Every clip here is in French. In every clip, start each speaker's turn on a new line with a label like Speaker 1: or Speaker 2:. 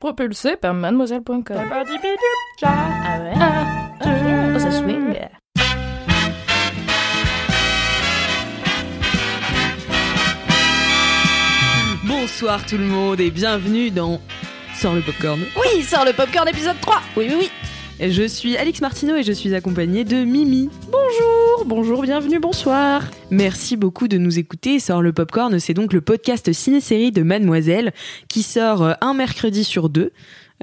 Speaker 1: Propulsé par mademoiselle.com. Ah ouais. Ah, oh, ça swing.
Speaker 2: Bonsoir tout le monde et bienvenue dans Sors le popcorn.
Speaker 1: Oui, sort le popcorn épisode 3. Oui, oui, oui.
Speaker 2: Je suis Alix Martineau et je suis accompagnée de Mimi.
Speaker 1: Bonjour, bonjour, bienvenue, bonsoir.
Speaker 2: Merci beaucoup de nous écouter. Sort le popcorn, c'est donc le podcast ciné-série de Mademoiselle qui sort euh, un mercredi sur deux.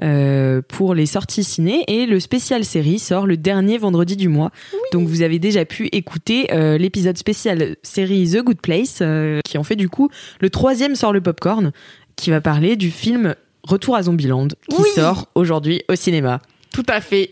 Speaker 2: euh, pour les sorties ciné et le spécial série sort le dernier vendredi du mois. Donc vous avez déjà pu écouter euh, l'épisode spécial série The Good Place euh, qui en fait du coup le troisième sort le popcorn qui va parler du film Retour à Zombieland qui
Speaker 1: Oui.
Speaker 2: sort aujourd'hui au cinéma.
Speaker 1: Tout à fait.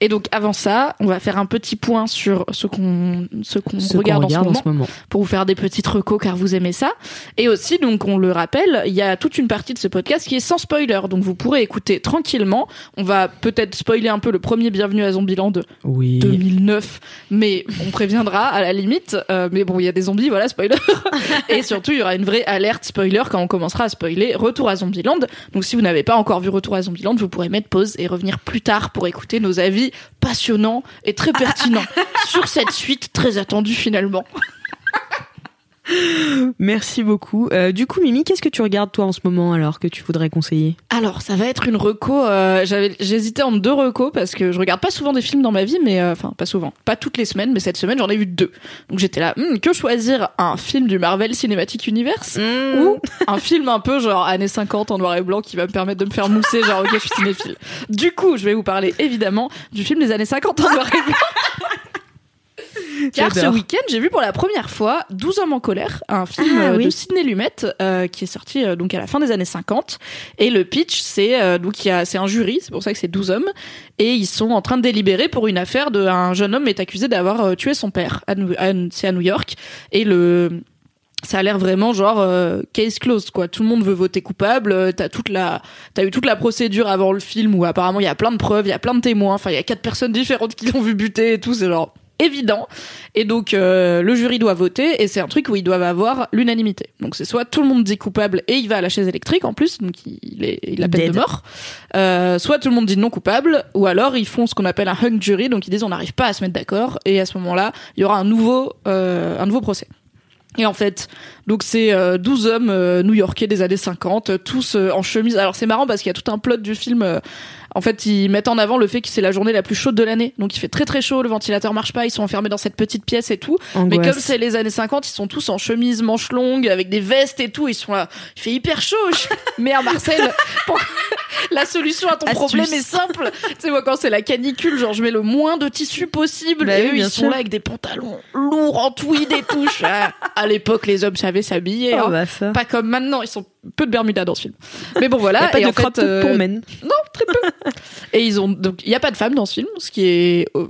Speaker 1: Et donc avant ça, on va faire un petit point sur ce qu'on ce qu'on
Speaker 2: Ce qu'on
Speaker 1: regarde, en, ce moment, pour vous faire des petites recos car vous aimez ça. Et aussi, donc on le rappelle, il y a toute une partie de ce podcast qui est sans spoiler, donc vous pourrez écouter tranquillement. On va peut-être spoiler un peu le premier Bienvenue à Zombieland
Speaker 2: Oui.
Speaker 1: 2009, mais on préviendra à la limite. Euh, mais bon, il y a des zombies, voilà, spoiler. et surtout, il y aura une vraie alerte spoiler quand on commencera à spoiler Retour à Zombieland. Donc si vous n'avez pas encore vu Retour à Zombieland, vous pourrez mettre pause et revenir plus tard pour écouter nos avis passionnants et très pertinents sur cette suite très attendue finalement.
Speaker 2: Merci beaucoup. Euh, du coup, Mimi, qu'est-ce que tu regardes toi en ce moment alors que tu voudrais conseiller?
Speaker 1: Alors, ça va être une reco. euh, j'avais, j'hésitais entre deux recos parce que je regarde pas souvent des films dans ma vie, mais euh, enfin pas souvent, pas toutes les semaines, mais cette semaine j'en ai vu deux. Donc j'étais là, Hmm, que choisir un film du Marvel Cinematic Universe ou un film un peu genre années 50 en noir et blanc qui va me permettre de me faire mousser, genre ok je suis cinéphile. Du coup, je vais vous parler évidemment du film des années 50 en noir et blanc. Car ce week-end, j'ai vu pour la première fois 12 hommes en colère, un film
Speaker 2: Ah,
Speaker 1: euh,
Speaker 2: oui.
Speaker 1: de Sidney Lumet euh, qui est sorti euh, donc à la fin des années 50. Et le pitch, c'est euh, donc il y a c'est un jury, c'est pour ça que c'est 12 hommes, et ils sont en train de délibérer pour une affaire de un jeune homme est accusé d'avoir euh, tué son père. À New- à- c'est à New York et le ça a l'air vraiment genre euh, case closed quoi. Tout le monde veut voter coupable. euh, T'as toute la, t'as eu toute la procédure avant le film où apparemment il y a plein de preuves, il y a plein de témoins. Enfin, il y a quatre personnes différentes qui l'ont vu buter et tout. C'est genre évident. Et donc euh, le jury doit voter et c'est un truc où ils doivent avoir l'unanimité. Donc c'est soit tout le monde dit coupable et il va à la chaise électrique en plus, donc il est il a peine
Speaker 2: Dead.
Speaker 1: de mort. Euh, soit tout le monde dit non coupable ou alors ils font ce qu'on appelle un hung jury, donc ils disent on n'arrive pas à se mettre d'accord et à ce moment-là il y aura un nouveau euh, un nouveau procès. Et en fait, donc c'est euh, 12 hommes new-yorkais des années 50, euh, tous en chemise. Alors c'est marrant parce qu'il y a tout un plot du film. En fait, ils mettent en avant le fait que c'est la journée la plus chaude de l'année. Donc il fait très très chaud, le ventilateur marche pas, ils sont enfermés dans cette petite pièce et tout. Mais comme c'est les années 50, ils sont tous en chemise manches longues avec des vestes et tout, ils sont là. Il fait hyper chaud. Je- Merde Marcel, pour- la solution à ton
Speaker 2: Astuce.
Speaker 1: problème est simple. tu sais moi quand c'est la canicule, genre je mets le moins de tissu possible
Speaker 2: Bah
Speaker 1: et
Speaker 2: oui,
Speaker 1: eux ils sont là avec des pantalons lourds en tweed et tout. À l'époque les hommes savaient s'habiller.
Speaker 2: Oh,
Speaker 1: hein.
Speaker 2: bah ça.
Speaker 1: Pas comme maintenant, ils sont peu de Bermuda dans ce film. Mais bon voilà.
Speaker 2: A pas
Speaker 1: et
Speaker 2: de
Speaker 1: en fait, euh,
Speaker 2: pour men.
Speaker 1: non, très peu. Et ils ont donc il y a pas de femmes dans ce film, ce qui est euh,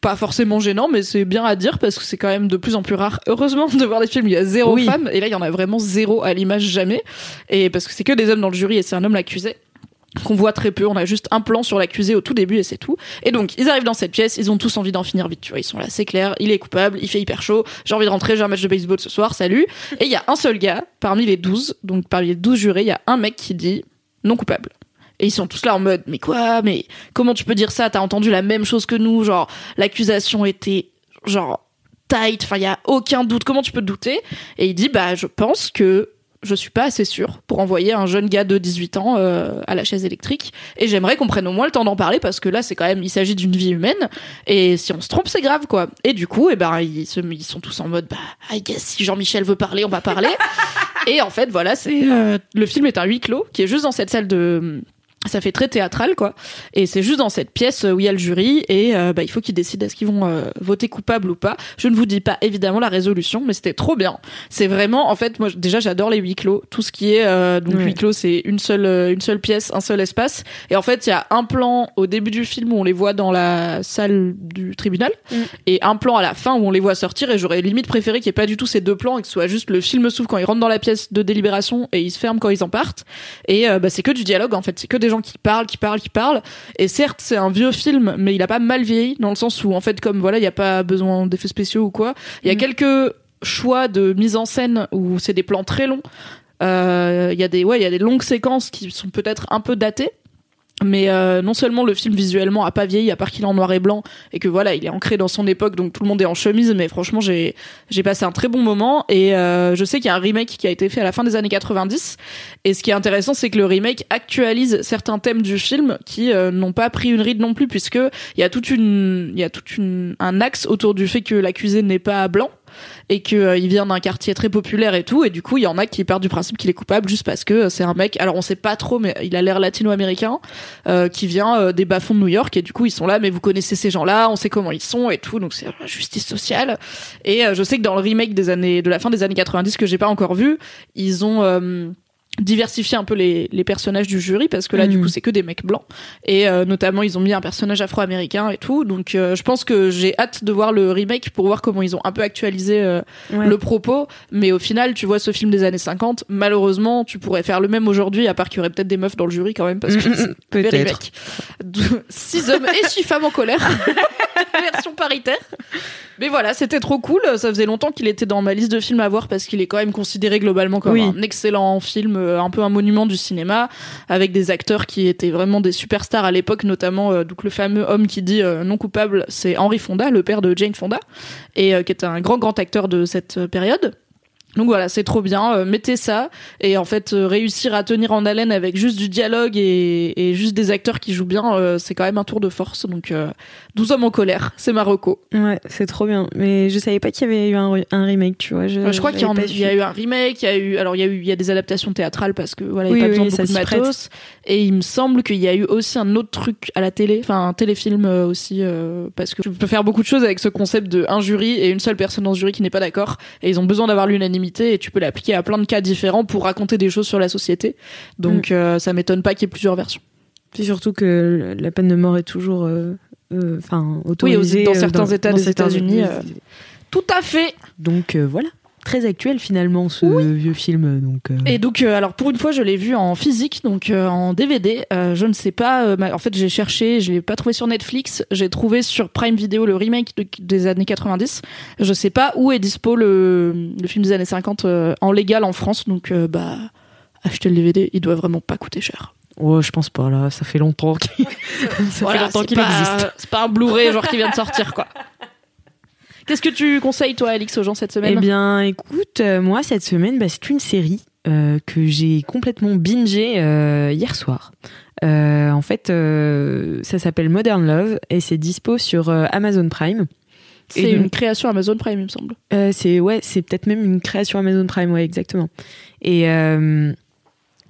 Speaker 1: pas forcément gênant, mais c'est bien à dire parce que c'est quand même de plus en plus rare. Heureusement de voir des films où il y a zéro
Speaker 2: Oui.
Speaker 1: femme, et là il y en a vraiment zéro à l'image jamais. Et parce que c'est que des hommes dans le jury et c'est un homme l'accusé qu'on voit très peu. On a juste un plan sur l'accusé au tout début et c'est tout. Et donc, ils arrivent dans cette pièce, ils ont tous envie d'en finir vite, tu vois. Ils sont là, c'est clair, il est coupable, il fait hyper chaud, j'ai envie de rentrer, j'ai un match de baseball ce soir, salut. Et il y a un seul gars, parmi les 12, donc parmi les 12 jurés, il y a un mec qui dit non coupable. Et ils sont tous là en mode, mais quoi, mais comment tu peux dire ça? T'as entendu la même chose que nous, genre, l'accusation était, genre, tight, enfin, il y a aucun doute, comment tu peux te douter? Et il dit, bah, je pense que je suis pas assez sûre pour envoyer un jeune gars de 18 ans euh, à la chaise électrique. Et j'aimerais qu'on prenne au moins le temps d'en parler parce que là c'est quand même il s'agit d'une vie humaine. Et si on se trompe c'est grave quoi. Et du coup et ben ils, se- ils sont tous en mode bah I guess si Jean-Michel veut parler on va parler. Et en fait voilà c'est euh, le film est un huis clos qui est juste dans cette salle de ça fait très théâtral quoi. Et c'est juste dans cette pièce où il y a le jury et euh, bah, il faut qu'ils décident est-ce qu'ils vont euh, voter coupable ou pas. Je ne vous dis pas évidemment la résolution mais c'était trop bien. C'est vraiment en fait moi déjà j'adore les huis clos. Tout ce qui est euh, donc huis clos c'est une seule une seule pièce un seul espace. Et en fait il y a un plan au début du film où on les voit dans la salle du tribunal
Speaker 2: Mm.
Speaker 1: et un plan à la fin où on les voit sortir et j'aurais limite préféré qu'il n'y ait pas du tout ces deux plans et que ce soit juste le film s'ouvre quand ils rentrent dans la pièce de délibération et ils se ferment quand ils en partent. Et euh, bah, c'est que du dialogue en fait. C'est que des gens qui parlent qui parlent qui parlent. Et certes c'est un vieux film mais il a pas mal vieilli dans le sens où en fait comme voilà il y a pas besoin d'effets spéciaux ou quoi il y a
Speaker 2: Mm.
Speaker 1: quelques choix de mise en scène où c'est des plans très longs. Euh, il y a des ouais il y a des longues séquences qui sont peut-être un peu datées mais euh, non seulement le film visuellement a pas vieilli à part qu'il est en noir et blanc et que voilà il est ancré dans son époque donc tout le monde est en chemise mais franchement j'ai j'ai passé un très bon moment. Et euh, je sais qu'il y a un remake qui a été fait à la fin des années 90 et ce qui est intéressant c'est que le remake actualise certains thèmes du film qui euh, n'ont pas pris une ride non plus puisque il y a toute une y a toute une un axe autour du fait que l'accusé n'est pas blanc et que euh, il vient d'un quartier très populaire et tout et du coup il y en a qui partent du principe qu'il est coupable juste parce que euh, c'est un mec alors on sait pas trop mais il a l'air latino-américain euh, qui vient euh, des bas-fonds de New York et du coup ils sont là mais vous connaissez ces gens-là on sait comment ils sont et tout donc c'est justice sociale. Et euh, je sais que dans le remake des années de la fin des années 90 que j'ai pas encore vu ils ont diversifié un peu les, les personnages du jury parce que là du
Speaker 2: Mhm.
Speaker 1: coup c'est que des mecs blancs et euh, notamment ils ont mis un personnage afro-américain et tout donc euh, je pense que j'ai hâte de voir le remake pour voir comment ils ont un peu actualisé euh,
Speaker 2: Ouais.
Speaker 1: le propos mais au final tu vois ce film des années 50 malheureusement tu pourrais faire le même aujourd'hui à part qu'il y aurait peut-être des meufs dans le jury quand même parce que
Speaker 2: Mm, mm,
Speaker 1: c'est
Speaker 2: mm,
Speaker 1: des
Speaker 2: peut-être.
Speaker 1: remakes. De- six hommes et six femmes en colère version paritaire mais voilà c'était trop cool ça faisait longtemps qu'il était dans ma liste de films à voir parce qu'il est quand même considéré globalement comme
Speaker 2: Oui.
Speaker 1: un excellent film un peu un monument du cinéma avec des acteurs qui étaient vraiment des superstars à l'époque notamment euh, donc le fameux homme qui dit euh, non coupable c'est Henry Fonda le père de Jane Fonda et euh, qui est un grand grand acteur de cette euh, période donc voilà, c'est trop bien. Euh, mettez ça et en fait euh, réussir à tenir en haleine avec juste du dialogue et, et juste des acteurs qui jouent bien, euh, c'est quand même un tour de force. Donc euh, 12 hommes en colère, c'est Marocco.
Speaker 2: Ouais, c'est trop bien. Mais je savais pas qu'il y avait eu un, re- un remake, tu vois. Je,
Speaker 1: Euh, je crois qu'il y, y a eu un remake, il y a eu alors il y a eu il y a des adaptations théâtrales parce que voilà, il n'y a
Speaker 2: Oui,
Speaker 1: pas
Speaker 2: oui,
Speaker 1: besoin de beaucoup de matos. Et il me semble qu'il y a eu aussi un autre truc à la télé, enfin un téléfilm euh, aussi euh, parce que tu peux faire beaucoup de choses avec ce concept de un jury et une seule personne dans ce jury qui n'est pas d'accord et ils ont besoin d'avoir l'unanimité et tu peux l'appliquer à plein de cas différents pour raconter des choses sur la société. Donc
Speaker 2: Mm.
Speaker 1: euh, ça m'étonne pas qu'il y ait plusieurs versions.
Speaker 2: C'est surtout que la peine de mort est toujours, euh, euh, enfin, autorisée
Speaker 1: dans certains États des États-Unis. Tout à fait.
Speaker 2: Donc voilà, très actuel finalement ce vieux film. Donc euh,
Speaker 1: Et donc, euh, alors pour une fois, je l'ai vu en physique, donc euh, en DVD. Je ne sais pas. en fait, j'ai cherché, je l'ai pas trouvé sur Netflix. J'ai trouvé sur Prime Video le remake de- des années 90. Je sais pas où est dispo le, le film des années 50 euh, en légal en France. Donc, bah, acheter le DVD, il doit vraiment pas coûter cher.
Speaker 2: oh, je pense pas là, ça fait longtemps qu'il ça
Speaker 1: Voilà,
Speaker 2: fait longtemps qu'il existe.
Speaker 1: C'est pas un Blu-ray genre qui vient de sortir, quoi. Qu'est-ce que tu conseilles toi, Alix, aux gens cette semaine?
Speaker 2: Eh bien, écoute, euh, moi cette semaine, bah, c'est une série euh, que j'ai complètement bingé euh, hier soir. En fait, ça s'appelle Modern Love et c'est dispo sur Amazon Prime.
Speaker 1: C'est une création Amazon Prime, il me semble.
Speaker 2: C'est ouais, c'est peut-être même une création Amazon Prime, ouais, exactement. Et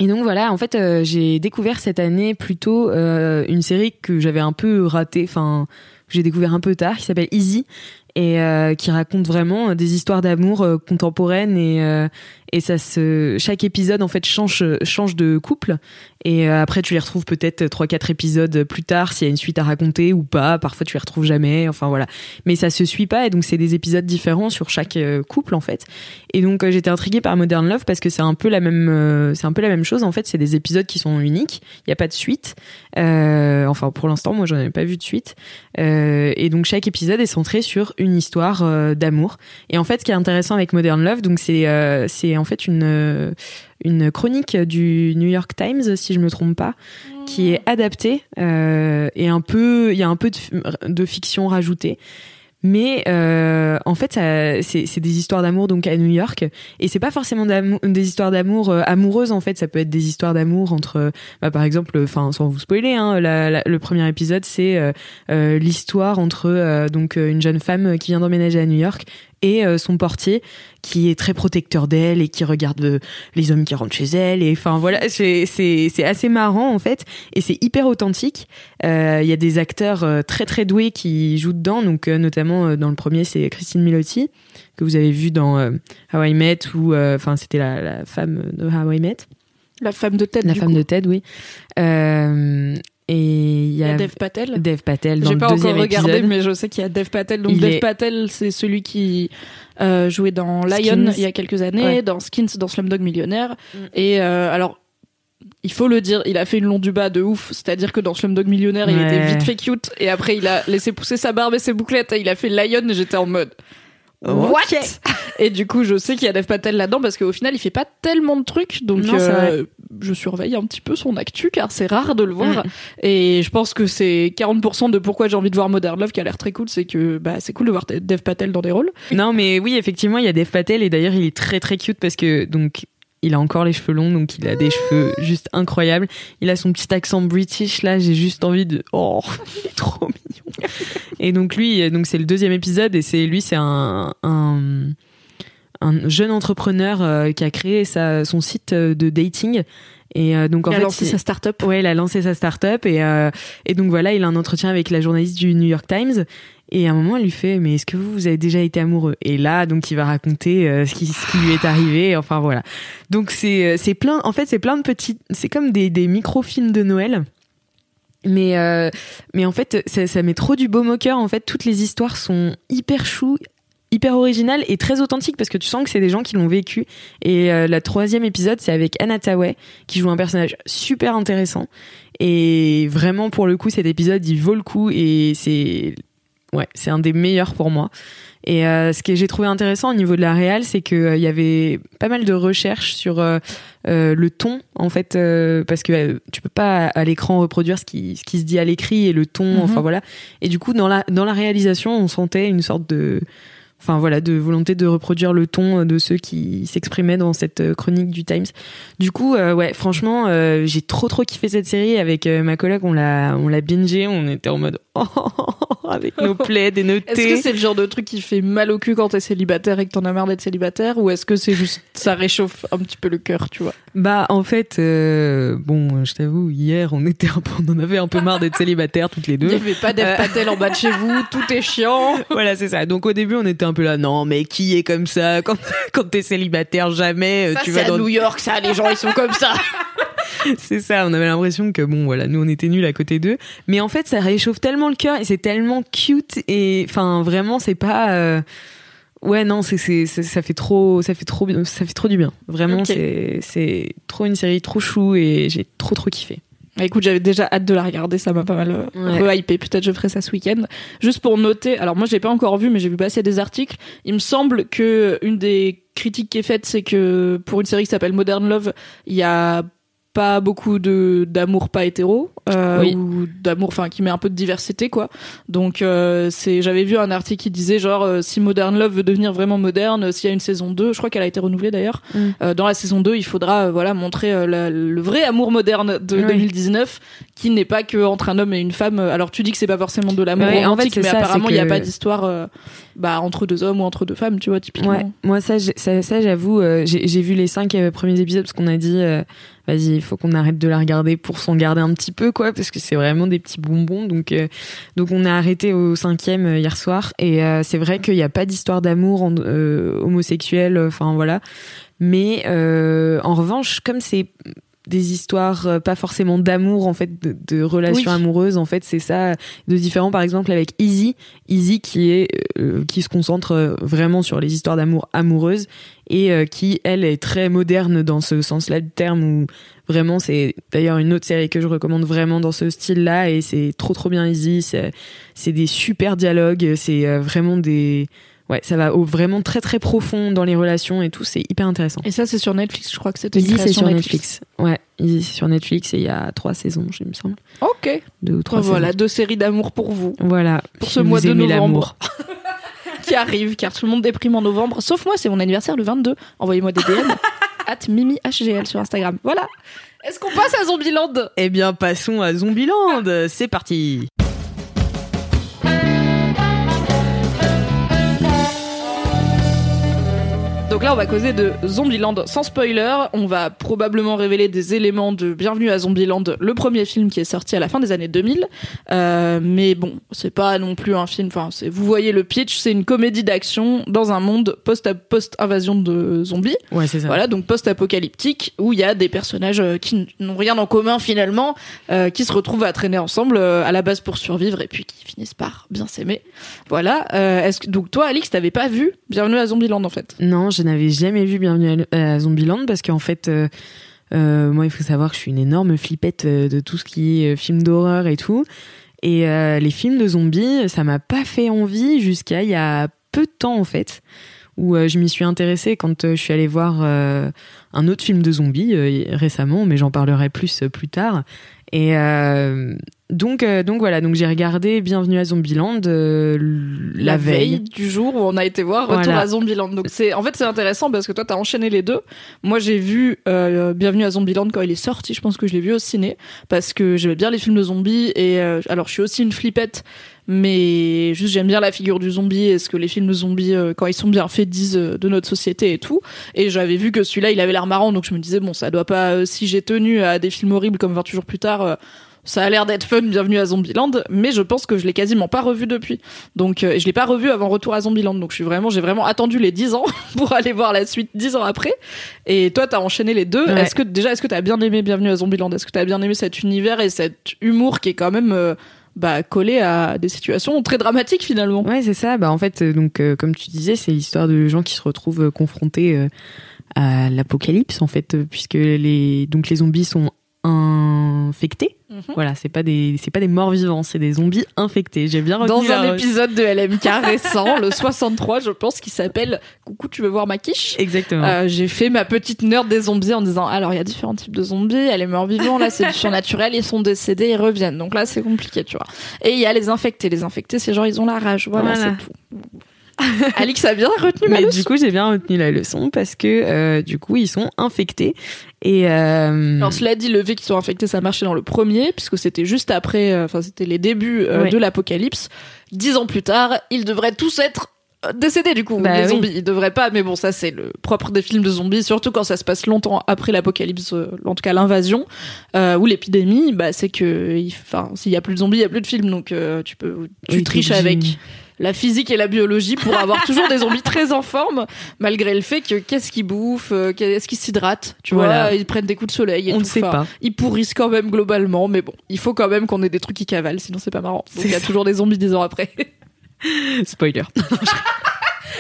Speaker 2: et donc voilà, en fait, euh, j'ai découvert cette année plutôt euh, une série que j'avais un peu ratée, enfin, que j'ai découvert un peu tard, qui s'appelle Easy et euh, qui raconte vraiment des histoires d'amour euh, contemporaines et euh, et ça se chaque épisode en fait change change de couple. Et euh, après tu les retrouves peut-être trois quatre épisodes plus tard s'il y a une suite à raconter ou pas. Parfois tu les retrouves jamais. Enfin voilà. Mais ça se suit pas. Et donc c'est des épisodes différents sur chaque euh, couple en fait. Et donc euh, j'étais intriguée par Modern Love parce que c'est un peu la même c'est un peu la même chose en fait. C'est des épisodes qui sont uniques. Il y a pas de suite. Enfin pour l'instant moi j'en ai pas vu de suite. Et donc chaque épisode est centré sur une histoire d'amour. Et en fait ce qui est intéressant avec Modern Love donc c'est c'est en fait une euh, une chronique du New York Times si je me trompe pas qui est adaptée euh, et un peu il y a un peu de, de fiction rajoutée. Mais euh, en fait c'est des histoires d'amour donc à New York. Et c'est pas forcément des histoires d'amour euh, amoureuses en fait. Ça peut être des histoires d'amour entre bah, par exemple enfin sans vous spoiler hein, la- la- le premier épisode c'est euh, l'histoire entre donc une jeune femme qui vient d'emménager à New York et euh, son portier qui est très protecteur d'elle et qui regarde euh, les hommes qui rentrent chez elle. Et enfin voilà, c'est assez marrant en fait et c'est hyper authentique. Euh, Il y a des acteurs très très doués qui jouent dedans, donc euh, notamment dans le premier c'est Christine Milotti que vous avez vu dans euh, How I Met ou enfin c'était la, la femme de How I Met,
Speaker 1: La femme de tête.
Speaker 2: la femme
Speaker 1: coup.
Speaker 2: de Ted, oui. Euh, et il y a
Speaker 1: Dev Patel.
Speaker 2: Dev Patel dans
Speaker 1: J'ai
Speaker 2: le
Speaker 1: pas
Speaker 2: deuxième
Speaker 1: encore regardé,
Speaker 2: épisode.
Speaker 1: mais je sais qu'il y a Dev Patel. Donc
Speaker 2: Il
Speaker 1: Dev
Speaker 2: est-
Speaker 1: Patel, c'est celui qui euh, jouait dans Lion
Speaker 2: Skins.
Speaker 1: il y a quelques années,
Speaker 2: Ouais.
Speaker 1: dans Skins, dans Slumdog Millionnaire.
Speaker 2: Mm.
Speaker 1: Et euh, alors, il faut le dire, il a fait une long du bas de ouf. C'est-à-dire que dans Slumdog Millionnaire, il était vite fait cute. Et après, il a laissé pousser sa barbe et ses bouclettes. Et il a fait Lion et j'étais en mode. What. Et du coup, je sais qu'il y a Dev Patel là-dedans parce qu'au final, il fait pas tellement de trucs. Donc,
Speaker 2: Non,
Speaker 1: euh, je surveille un petit peu son actu car c'est rare de le voir.
Speaker 2: Mm.
Speaker 1: Et je pense que c'est 40% de pourquoi j'ai envie de voir Modern Love qui a l'air très cool. C'est que bah, c'est cool de voir Dev Patel dans des rôles.
Speaker 2: Non, mais oui, effectivement, il y a Dev Patel et d'ailleurs, il est très très cute parce que donc il a encore les cheveux longs, donc il a des cheveux juste incroyables. Il a son petit accent british là, j'ai juste envie de oh, il est trop mignon. Et donc lui, donc c'est le deuxième épisode et c'est lui, c'est un, un un jeune entrepreneur euh, qui a créé sa, son site euh, de dating et euh, donc en
Speaker 1: il a
Speaker 2: fait
Speaker 1: lancé sa start-up.
Speaker 2: Ouais, il a lancé sa start-up et, euh, et donc voilà, il a un entretien avec la journaliste du New York Times. Et à un moment, elle lui fait Mais est-ce que vous, vous avez déjà été amoureux? Et là, donc, il va raconter euh, ce, qui, ce qui lui est arrivé. Enfin, voilà. Donc, c'est euh, plein. En fait, c'est plein de petits. C'est comme des, des micro-films de Noël. Mais, euh, mais en fait, ça, ça met trop du baume au cœur. En fait, toutes les histoires sont hyper chou, hyper originales et très authentiques parce que tu sens que c'est des gens qui l'ont vécu. Et euh, la troisième épisode, c'est avec Anna Tawai qui joue un personnage super intéressant. Et vraiment, pour le coup, cet épisode, il vaut le coup et c'est ouais, c'est un des meilleurs pour moi. Et euh, ce que j'ai trouvé intéressant au niveau de la réal, c'est que euh, il y avait pas mal de recherches sur euh, euh, le ton, en fait, euh, parce que tu peux pas à l'écran reproduire ce qui, ce qui se dit à l'écrit et le ton,
Speaker 1: Mhm.
Speaker 2: enfin voilà. Et du coup, dans la dans la réalisation, on sentait une sorte de Enfin voilà, de volonté de reproduire le ton de ceux qui s'exprimaient dans cette euh, chronique du Times. Du coup, euh, ouais, franchement, euh, j'ai trop trop kiffé cette série avec euh, ma collègue. On l'a, on l'a bingé. On était en mode oh, avec nos plaids et nos
Speaker 1: Est-ce
Speaker 2: thés.
Speaker 1: que c'est le genre de truc qui fait mal au cul quand t'es célibataire et que t'en as marre d'être célibataire ou est-ce que c'est juste ça réchauffe un petit peu le cœur, tu vois?
Speaker 2: Bah en fait, euh, bon, je t'avoue, hier on était un peu, on en avait un peu marre d'être célibataires toutes les
Speaker 1: Il y
Speaker 2: deux.
Speaker 1: avait pas Dev
Speaker 2: Euh.
Speaker 1: Patel en bas de chez vous, tout est chiant.
Speaker 2: voilà, c'est ça. Donc au début, on était un peu là, non, mais qui est comme ça quand quand t'es célibataire jamais euh,
Speaker 1: Ça,
Speaker 2: tu vas
Speaker 1: à
Speaker 2: dans
Speaker 1: New York, ça, les gens ils sont comme ça.
Speaker 2: c'est ça, on avait l'impression que bon voilà, nous on était nuls à côté d'eux, mais en fait ça réchauffe tellement le cœur et c'est tellement cute et enfin vraiment c'est pas euh, ouais non c'est c'est ça fait trop ça fait trop ça fait trop du bien. Vraiment c'est c'est trop une série trop chou et j'ai trop trop kiffé.
Speaker 1: Bah, Écoute, j'avais déjà hâte de la regarder, ça m'a pas mal euh,
Speaker 2: Ouais.
Speaker 1: re-hypé. Peut-être je ferai ça ce week-end. Juste pour noter, alors moi je l'ai pas encore vu, mais j'ai vu passer des articles. Il me semble que une des critiques qui est faite, c'est que pour une série qui s'appelle Modern Love, il y a pas beaucoup de d'amour pas hétéro euh,
Speaker 2: Oui.
Speaker 1: ou d'amour enfin qui met un peu de diversité quoi donc euh, c'est j'avais vu un article qui disait genre euh, si Modern Love veut devenir vraiment moderne s'il y a une saison 2 je crois qu'elle a été renouvelée d'ailleurs
Speaker 2: Mm.
Speaker 1: dans la saison 2 il faudra voilà montrer la- le vrai amour moderne de
Speaker 2: Oui.
Speaker 1: 2019 qui n'est pas que entre un homme et une femme alors tu dis que c'est pas forcément de l'amour
Speaker 2: Ouais, en fait,
Speaker 1: mais
Speaker 2: ça,
Speaker 1: apparemment il y a pas d'histoire bah entre deux hommes ou entre deux femmes tu vois typiquement
Speaker 2: Ouais, moi ça, ça, ça, j'avoue, j'ai vu les cinq premiers épisodes parce qu'on a dit, vas-y, il faut qu'on arrête de la regarder pour s'en garder un petit peu, quoi, parce que c'est vraiment des petits bonbons. Donc, euh, donc on a arrêté au cinquième euh, hier soir, et euh, c'est vrai qu'il n'y a pas d'histoire d'amour homosexuel, enfin voilà. Mais en revanche, comme c'est des histoires pas forcément d'amour en fait de, de relations
Speaker 1: Oui.
Speaker 2: amoureuses en fait c'est ça de différent par exemple avec Easy Easy qui est euh, qui se concentre vraiment sur les histoires d'amour amoureuses et euh, qui elle est très moderne dans ce sens-là du terme où vraiment c'est d'ailleurs une autre série que je recommande vraiment dans ce style-là et c'est trop trop bien Easy c'est des super dialogues c'est euh, vraiment des ouais ça va au vraiment très très profond dans les relations et tout c'est hyper intéressant.
Speaker 1: Et ça c'est sur Netflix je crois que c'était
Speaker 2: Easy c'est sur Netflix. ouais Easy c'est sur Netflix et il y a trois saisons je me semble.
Speaker 1: Ok.
Speaker 2: Deux ou trois
Speaker 1: voilà
Speaker 2: saisons.
Speaker 1: deux séries d'amour pour vous.
Speaker 2: Voilà
Speaker 1: pour
Speaker 2: Si
Speaker 1: ce mois de novembre qui arrive car tout le monde déprime en novembre sauf moi c'est mon anniversaire le 22 envoyez-moi des DM at mimihgl sur Instagram voilà est-ce qu'on passe à Zombieland?
Speaker 2: Eh bien, passons à Zombieland. C'est parti.
Speaker 1: Donc là, on va causer de Zombieland sans spoiler. On va probablement révéler des éléments de Bienvenue à Zombieland, le premier film qui est sorti à la fin des années 2000. Euh, mais bon, c'est pas non plus un film. Enfin, vous voyez le pitch, c'est une comédie d'action dans un monde post post invasion de zombies.
Speaker 2: Ouais, c'est ça.
Speaker 1: Voilà, donc post-apocalyptique où il y a des personnages euh, qui n'ont rien en commun finalement, euh, qui se retrouvent à traîner ensemble euh, à la base pour survivre et puis qui finissent par bien s'aimer. Voilà. Est-ce que donc toi, Alix, t'avais pas vu Bienvenue à Zombieland en fait?
Speaker 2: Non, je n'avais jamais vu Bienvenue à, à Zombieland parce qu'en fait, euh, euh, moi, il faut savoir que je suis une énorme flippette euh, de tout ce qui est euh, film d'horreur et tout. Et euh, les films de zombies, ça m'a pas fait envie jusqu'à il y a peu de temps en fait, où euh, je m'y suis intéressée quand euh, je suis allée voir euh, un autre film de zombies euh, récemment, mais j'en parlerai plus euh, plus tard. Et euh, donc, euh, donc voilà, donc j'ai regardé Bienvenue à Zombieland euh, la, veille.
Speaker 1: du jour où on a été voir Retour
Speaker 2: Voilà.
Speaker 1: à Zombieland. Donc c'est en fait c'est intéressant parce que toi t'as enchaîné les deux. Moi j'ai vu euh, Bienvenue à Zombieland quand il est sorti. Je pense que je l'ai vu au ciné parce que j'aimais bien les films de zombies et euh, alors je suis aussi une flippette. Mais juste j'aime bien la figure du zombie et ce que les films de zombies euh, quand ils sont bien faits disent euh, de notre société et tout. Et j'avais vu que celui-là il avait l'air marrant donc je me disais bon ça doit pas euh, si j'ai tenu à des films horribles comme 28 jours plus tard euh, ça a l'air d'être fun, bienvenue à Zombieland, mais je pense que je l'ai quasiment pas revu depuis. Donc, euh, je l'ai pas revu avant Retour à Zombieland. Donc, je suis vraiment, j'ai vraiment attendu les 10 ans pour aller voir la suite 10 ans après. Et toi, t'as enchaîné les deux.
Speaker 2: Ouais.
Speaker 1: Est-ce que, déjà, est-ce que t'as bien aimé Bienvenue à Zombieland? Est-ce que t'as bien aimé cet univers et cet humour qui est quand même, euh, bah, collé à des situations très dramatiques finalement?
Speaker 2: Ouais, c'est ça. Bah en fait, euh, donc euh, comme tu disais, c'est l'histoire de gens qui se retrouvent confrontés à l'apocalypse en fait, puisque les donc les zombies sont infectés.
Speaker 1: Mhm.
Speaker 2: Voilà, c'est pas des c'est pas des morts vivants, c'est des zombies infectés. J'ai bien
Speaker 1: Dans
Speaker 2: la
Speaker 1: un épisode de LMK récent, le 63, je pense, qui s'appelle Coucou, tu veux voir ma quiche?
Speaker 2: Exactement.
Speaker 1: Euh, j'ai fait ma petite nerd des zombies en disant alors il y a différents types de zombies, il y a les morts vivants, là c'est du surnaturel, ils sont décédés, ils reviennent. Donc là c'est compliqué, tu vois. Et il y a les infectés. Les infectés, c'est genre ils ont la rage. Voilà,
Speaker 2: Voilà.
Speaker 1: c'est tout. Alix a bien retenu ma
Speaker 2: Mais
Speaker 1: leçon.
Speaker 2: du coup, j'ai bien retenu la leçon parce que euh, du coup, ils sont infectés et euh,
Speaker 1: Alors cela dit, le fait qu'ils soient infectés, ça marchait dans le premier, puisque c'était juste après, euh, enfin c'était les débuts
Speaker 2: Ouais.
Speaker 1: de l'apocalypse. Dix ans plus tard, ils devraient tous être décédés du coup,
Speaker 2: Bah
Speaker 1: les
Speaker 2: oui.
Speaker 1: zombies. Ils devraient pas, mais bon, ça c'est le propre des films de zombies, surtout quand ça se passe longtemps après l'apocalypse, en tout cas l'invasion euh, ou l'épidémie. Bah c'est que, enfin, s'il y a plus de zombies, il y a plus de films, donc euh, tu peux, tu
Speaker 2: Oui,
Speaker 1: triches avec la physique et la biologie pour avoir toujours des zombies très en forme, malgré le fait que qu'est-ce qu'ils bouffent, euh, qu'est-ce qu'ils s'hydratent, tu
Speaker 2: Voilà.
Speaker 1: vois, ils prennent des coups de soleil et
Speaker 2: on ne sait
Speaker 1: Enfin,
Speaker 2: pas.
Speaker 1: ils pourrissent quand même globalement, mais bon, il faut quand même qu'on ait des trucs qui cavalent, sinon c'est pas marrant. Donc
Speaker 2: C'est
Speaker 1: il y a
Speaker 2: ça.
Speaker 1: toujours des zombies dix ans après.
Speaker 2: Spoiler.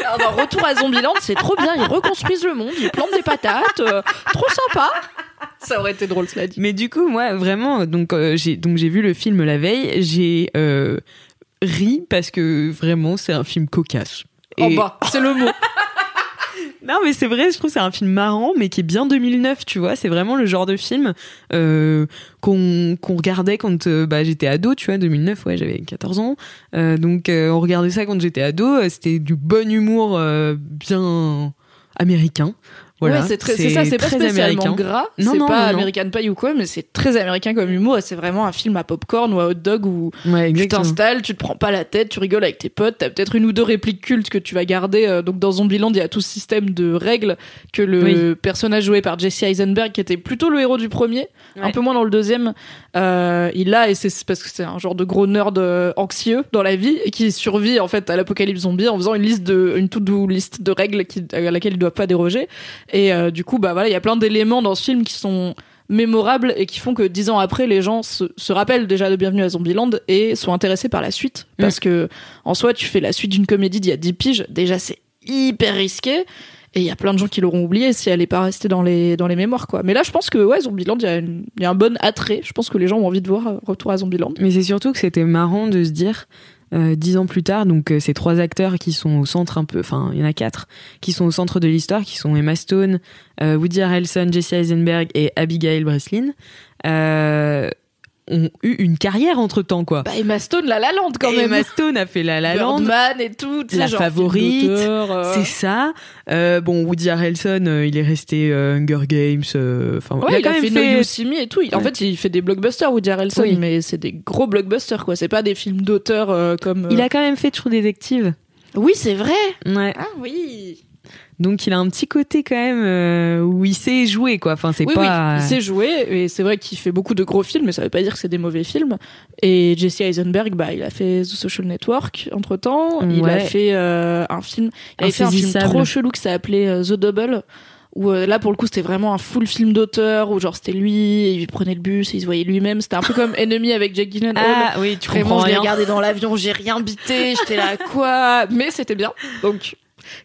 Speaker 1: Alors dans Retour à Zombieland, c'est trop bien, ils reconstruisent le monde, ils plantent des patates, euh, trop sympa. Ça aurait été drôle, cela dit.
Speaker 2: Mais du coup, moi, vraiment, donc euh, j'ai donc j'ai vu le film la veille, j'ai euh, ri parce que vraiment, c'est un film cocasse.
Speaker 1: En
Speaker 2: Et-
Speaker 1: bas, c'est le mot.
Speaker 2: Non, mais c'est vrai, je trouve que c'est un film marrant, mais qui est bien 2009, tu vois. C'est vraiment le genre de film euh, qu'on qu'on regardait quand euh, bah, j'étais ado, tu vois. 2009, ouais, j'avais 14 ans. Euh, donc, euh, on regardait ça quand j'étais ado. euh, C'était du bon humour euh, bien américain. Voilà,
Speaker 1: ouais, c'est très- c'est ça, c'est pas spécialement
Speaker 2: américain.
Speaker 1: gras,
Speaker 2: Non,
Speaker 1: c'est
Speaker 2: non,
Speaker 1: pas
Speaker 2: non.
Speaker 1: American Pie ou quoi, mais c'est très américain comme humour c'est vraiment un film à popcorn ou à hot dog où
Speaker 2: Ouais,
Speaker 1: tu t'installes, tu te prends pas la tête, tu rigoles avec tes potes, t'as peut-être une ou deux répliques cultes que tu vas garder. euh, donc dans Zombieland, il y a tout ce système de règles que le personnage joué par Jesse Eisenberg, qui était plutôt le héros du premier, un peu moins dans le deuxième, euh, il a et c'est parce que c'est un genre de gros nerd euh, anxieux dans la vie et qui survit en fait à l'apocalypse zombie en faisant une liste de une to-do liste de règles qui, à laquelle il doit pas déroger. Et euh, du coup, bah voilà, il y a plein d'éléments dans ce film qui sont mémorables et qui font que dix ans après, les gens se, se rappellent déjà de Bienvenue à Zombieland et sont intéressés par la suite. Parce que, en soi, tu fais la suite d'une comédie d'il y a 10 piges, déjà c'est hyper risqué. Et il y a plein de gens qui l'auront oublié si elle est pas restée dans les, dans les mémoires, quoi. Mais là, je pense que, ouais, Zombieland, il y, a une- y a un bon attrait. Je pense que les gens ont envie de voir euh, Retour à Zombieland.
Speaker 2: Mais c'est surtout que c'était marrant de se dire, euh, dix ans plus tard, donc euh, ces trois acteurs qui sont au centre un peu, enfin il y en a quatre, qui sont au centre de l'histoire, qui sont Emma Stone, euh, Woody Harrelson, Jesse Eisenberg et Abigail Breslin, euh, ont eu une carrière entre temps quoi.
Speaker 1: Bah, Emma Stone, La La Land, quand
Speaker 2: Et
Speaker 1: même.
Speaker 2: Emma Stone a fait La La Land.
Speaker 1: Birdman et tout.
Speaker 2: La
Speaker 1: genre,
Speaker 2: favorite,
Speaker 1: euh.
Speaker 2: C'est ça. Euh, bon, Woody Harrelson, euh, il est resté Hunger Games. Enfin,
Speaker 1: Ouais, il a,
Speaker 2: quand
Speaker 1: fait,
Speaker 2: même
Speaker 1: No
Speaker 2: fait.
Speaker 1: You See Me et tout. Il- En fait, il fait des blockbusters, Woody Harrelson,
Speaker 2: Oui.
Speaker 1: mais c'est des gros blockbusters, quoi. C'est pas des films d'auteur comme.
Speaker 2: Il a quand même fait True Detective.
Speaker 1: Oui, c'est vrai.
Speaker 2: Ouais.
Speaker 1: Ah oui.
Speaker 2: Donc il a un petit côté quand même euh, où il sait jouer quoi. Enfin c'est
Speaker 1: Oui,
Speaker 2: pas.
Speaker 1: oui, il sait jouer et c'est vrai qu'il fait beaucoup de gros films, mais ça veut pas dire que c'est des mauvais films. Et Jesse Eisenberg, bah, il a fait The Social Network entre temps. Il a
Speaker 2: Ouais.
Speaker 1: fait euh, un film, il avait fait un film trop chelou qui s'appelait euh, The Double. Où euh, là pour le coup c'était vraiment un full film d'auteur où genre c'était lui et il prenait le bus et il se voyait lui-même c'était un peu comme Ennemi avec Jake Gyllenhaal
Speaker 2: Ah oui, tu
Speaker 1: Vraiment,
Speaker 2: comprends
Speaker 1: je l'ai regardé dans l'avion, j'ai rien bité, j'étais là, quoi Mais c'était bien. Donc,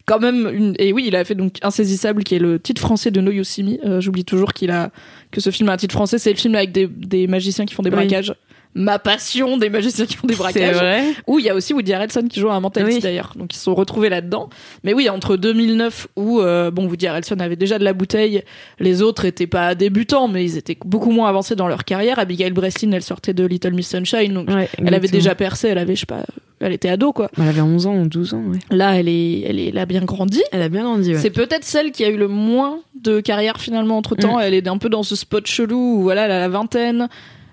Speaker 1: quand même, une... et oui, il a fait donc Insaisissable, qui est le titre français de No Me. Euh, J'oublie toujours qu'il a que ce film a un titre français. C'est le film avec des, des magiciens qui font des
Speaker 2: Oui.
Speaker 1: braquages. Ma passion des magiciens qui font des braquages.
Speaker 2: vrai.
Speaker 1: Où il y a aussi Woody Harrelson qui joue un mentaliste
Speaker 2: Oui.
Speaker 1: d'ailleurs. Donc ils se sont retrouvés là-dedans. Mais oui, entre 2009 où euh, bon Woody Harrelson avait déjà de la bouteille, les autres étaient pas débutants, mais ils étaient beaucoup moins avancés dans leur carrière. Abigail Breslin, elle sortait de Little Miss Sunshine, donc
Speaker 2: Ouais,
Speaker 1: elle avait déjà percé, elle avait, je sais pas, elle était ado, quoi.
Speaker 2: Elle avait 11 ans ou 12 ans, ouais.
Speaker 1: Là, elle est, elle est, elle a bien grandi.
Speaker 2: Elle a bien grandi, ouais.
Speaker 1: C'est peut-être celle qui a eu le moins de carrière finalement entre temps.
Speaker 2: Mm.
Speaker 1: Elle est un peu dans ce spot chelou où voilà, elle a la vingtaine.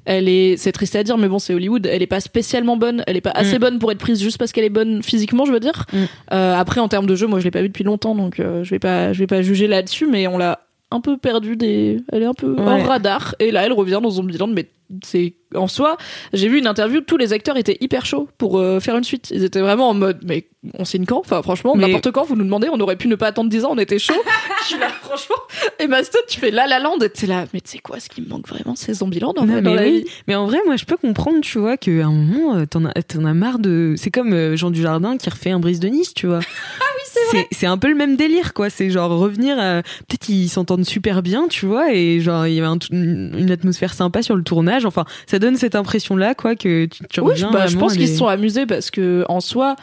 Speaker 1: Elle est, c'est triste à dire, mais bon, c'est Hollywood. Elle est pas spécialement bonne. Elle est pas assez
Speaker 2: Mm.
Speaker 1: bonne pour être prise juste parce qu'elle est bonne physiquement, je veux dire.
Speaker 2: Mm.
Speaker 1: Euh, après, en termes de jeu, moi, je l'ai pas vu depuis longtemps, donc euh, je vais pas, je vais pas juger là-dessus, mais on l'a un peu perdu des, elle est un peu
Speaker 2: Ouais.
Speaker 1: hors radar. Et là, elle revient dans Zombieland, mais c'est en soi, j'ai vu une interview, tous les acteurs étaient hyper chauds pour euh, faire une suite. Ils étaient vraiment en mode, mais on signe quand? Enfin, franchement,
Speaker 2: Mais-
Speaker 1: n'importe quand, vous nous demandez, on aurait pu ne pas attendre 10 ans, on était chaud. je suis là, franchement. Et Maston, tu fais La La Land, et t'es là, mais tu sais quoi, ce qui me manque vraiment, c'est Zombieland en
Speaker 2: Non,
Speaker 1: vrai, dans
Speaker 2: mais
Speaker 1: la
Speaker 2: oui.
Speaker 1: vie?
Speaker 2: Mais en vrai, moi, je peux comprendre, tu vois, qu'à un moment, euh, t'en as, t'en as marre de. C'est comme euh, Jean Dujardin qui refait un brise de Nice, tu vois. ah oui, c'est vrai. C'est un peu le même délire, quoi. C'est genre revenir. à- Peut-être qu'ils s'entendent super bien, tu vois, et genre, il y avait un- une atmosphère sympa sur le tournage. Enfin, ça donne cette impression-là, quoi, que tu, tu
Speaker 1: Oui,
Speaker 2: reviens.
Speaker 1: bah, je pense qu'ils se sont amusés parce que en soi,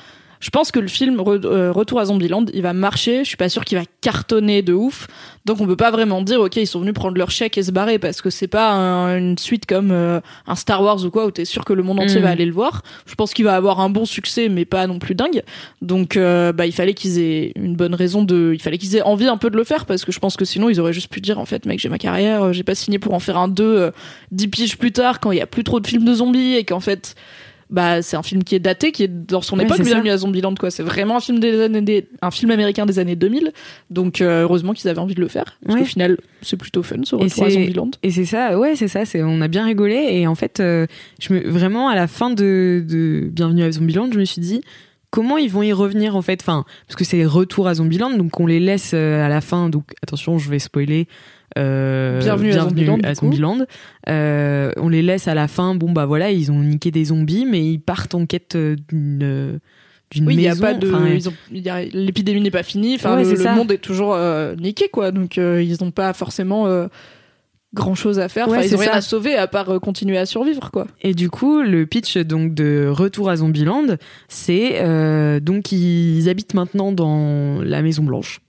Speaker 1: je pense que le film Re- euh, Retour à Zombieland, il va marcher. Je suis pas sûr qu'il va cartonner de ouf. Donc on peut pas vraiment dire ok ils sont venus prendre leur chèque et se barrer parce que c'est pas un- une suite comme euh, un Star Wars ou quoi où t'es sûr que le monde entier
Speaker 2: Mm.
Speaker 1: va aller le voir. Je pense qu'il va avoir un bon succès mais pas non plus dingue. Donc euh, bah il fallait qu'ils aient une bonne raison de, il fallait qu'ils aient envie un peu de le faire parce que je pense que sinon ils auraient juste pu dire en fait mec j'ai ma carrière, euh, j'ai pas signé pour en faire un 2 euh, dix piges plus tard quand il y a plus trop de films de zombies et qu'en fait bah c'est un film qui est daté qui est dans son époque
Speaker 2: ça.
Speaker 1: bienvenue à Zombieland quoi c'est vraiment un film des années des- un film américain des années 2000 donc euh, heureusement qu'ils avaient envie de le faire parce
Speaker 2: Ouais.
Speaker 1: final c'est plutôt fun ce
Speaker 2: Et
Speaker 1: retour à Zombieland
Speaker 2: Et c'est ça, ouais, c'est ça. C'est on a bien rigolé et en fait, euh, je me vraiment à la fin de, de Bienvenue à Zombieland, je me suis dit comment ils vont y revenir en fait? Enfin, parce que c'est retour à Zombieland, donc on les laisse euh, à la fin. Donc attention, je vais spoiler. Euh,
Speaker 1: Bienvenue à Zombieland.
Speaker 2: Euh, on les laisse à la fin. Bon bah voilà, ils ont niqué des zombies, mais ils partent en quête euh, d'une d'une
Speaker 1: oui il y a
Speaker 2: maison.
Speaker 1: pas de
Speaker 2: Enfin,
Speaker 1: l'épidémie n'est pas finie enfin
Speaker 2: Ouais,
Speaker 1: le, monde est toujours euh, niqué quoi donc ils n'ont pas forcément grand chose à faire enfin
Speaker 2: Ouais,
Speaker 1: ils ont
Speaker 2: c'est
Speaker 1: rien
Speaker 2: ça.
Speaker 1: à sauver à part euh, continuer à survivre quoi
Speaker 2: Et du coup, le pitch donc de Retour à Zombieland, c'est euh, donc ils habitent maintenant dans la Maison Blanche.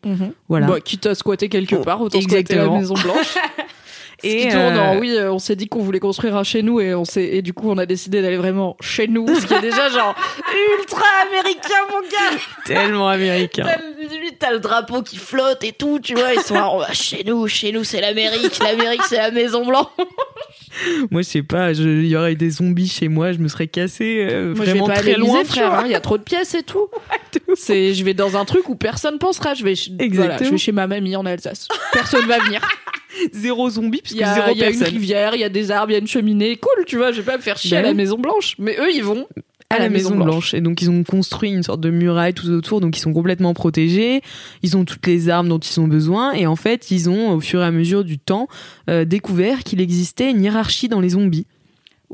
Speaker 2: Voilà.
Speaker 1: Bah, quitte à squatter quelque part, autant squatter la
Speaker 2: Exactement.
Speaker 1: Maison Blanche. Ce
Speaker 2: Et,
Speaker 1: qui tourne en
Speaker 2: euh,
Speaker 1: oui, euh, on s'est dit qu'on voulait construire un chez nous et on s'est et du coup on a décidé d'aller vraiment chez nous, ce qui est déjà genre ultra américain mon gars.
Speaker 2: tellement américain.
Speaker 1: T'as, le drapeau qui flotte et tout, tu vois. Ils sont là, on va chez nous, chez nous c'est l'Amérique, l'Amérique c'est la Maison Blanche.
Speaker 2: Moi, je sais pas, il y aurait des zombies chez moi, je me serais cassé euh,
Speaker 1: Moi je vais
Speaker 2: vraiment
Speaker 1: pas
Speaker 2: très
Speaker 1: aller
Speaker 2: loin,
Speaker 1: frère. hein, Il y a trop de pièces et tout. C'est, je vais dans un truc où personne pensera. Je vais, voilà, je vais chez ma mamie en Alsace. Personne va venir.
Speaker 2: Zéro zombie, puisque
Speaker 1: y a,
Speaker 2: zéro
Speaker 1: il y a une rivière, il y a des arbres, il y a une cheminée. Cool, tu vois. Je vais pas me faire chier
Speaker 2: Ben
Speaker 1: à la
Speaker 2: oui.
Speaker 1: Maison Blanche. Mais eux, ils vont
Speaker 2: à la Maison Blanche. Et donc, ils ont construit une sorte de muraille tout autour, donc ils sont complètement protégés. Ils ont toutes les armes dont ils ont besoin. Et en fait, ils ont, au fur et à mesure du temps, euh, découvert qu'il existait une hiérarchie dans les zombies.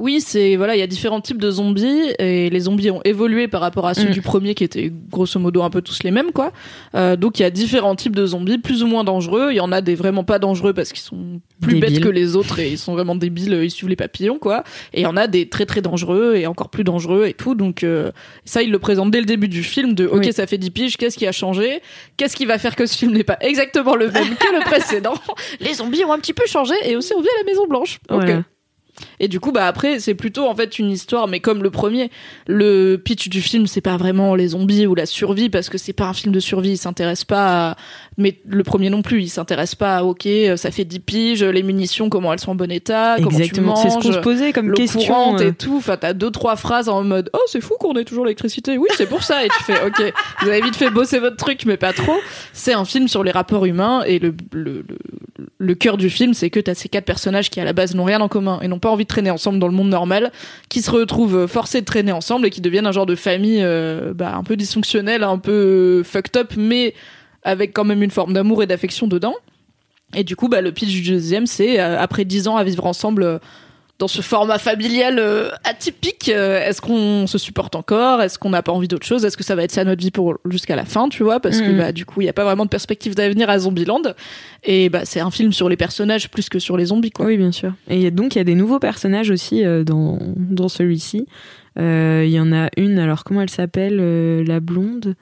Speaker 1: Oui, c'est voilà, il y a différents types de zombies et les zombies ont évolué par rapport à ceux
Speaker 2: Mm.
Speaker 1: du premier qui étaient grosso modo un peu tous les mêmes quoi. Euh, donc il y a différents types de zombies, plus ou moins dangereux. Il y en a des vraiment pas dangereux parce qu'ils sont plus
Speaker 2: Débiles.
Speaker 1: bêtes que les autres et ils sont vraiment débiles, ils suivent les papillons quoi. Et il y en a des très très dangereux et encore plus dangereux et tout. Donc euh, ça ils le présentent dès le début du film de ok
Speaker 2: Oui.
Speaker 1: ça fait 10 piges, qu'est-ce qui a changé, qu'est-ce qui va faire que ce film n'est pas exactement le même que le précédent? Les zombies ont un petit peu changé et aussi on vit à la Maison Blanche. Et du coup, bah après, c'est plutôt en fait une histoire, mais comme le premier, le pitch du film, c'est pas vraiment les zombies ou la survie, parce que c'est pas un film de survie, il s'intéresse pas à... Mais le premier non plus, il s'intéresse pas à, ok, ça fait 10 piges, les munitions, comment elles sont en bon état,
Speaker 2: Exactement,
Speaker 1: comment tu
Speaker 2: c'est
Speaker 1: manges,
Speaker 2: ce qu'on se posait comme question.
Speaker 1: courante
Speaker 2: euh.
Speaker 1: et tout. Enfin, t'as deux, trois phrases en mode, oh, c'est fou qu'on ait toujours l'électricité. Oui, c'est pour ça. Et tu fais, ok, vous avez vite fait bosser votre truc, mais pas trop. C'est un film sur les rapports humains et le, le, le, le cœur du film, c'est que t'as ces quatre personnages qui à la base n'ont rien en commun et n'ont pas envie de traîner ensemble dans le monde normal, qui se retrouvent forcés de traîner ensemble et qui deviennent un genre de famille euh, bah, un peu dysfonctionnelle, un peu fucked up, mais avec quand même une forme d'amour et d'affection dedans. Et du coup, bah, le pitch du deuxième, c'est euh, après dix ans à vivre ensemble euh, dans ce format familial euh, atypique, euh, est-ce qu'on se supporte encore? Est-ce qu'on n'a pas envie d'autre chose? Est-ce que ça va être ça notre vie pour jusqu'à la fin, tu vois? Parce que
Speaker 2: Mhm.
Speaker 1: bah du coup, il y a pas vraiment de perspective d'avenir à Zombieland. Et bah c'est un film sur les personnages plus que sur les zombies, quoi.
Speaker 2: Oui, bien sûr. Et donc, il y a des nouveaux personnages aussi euh, dans, dans celui-ci. Il y en a une, alors comment elle s'appelle La blonde?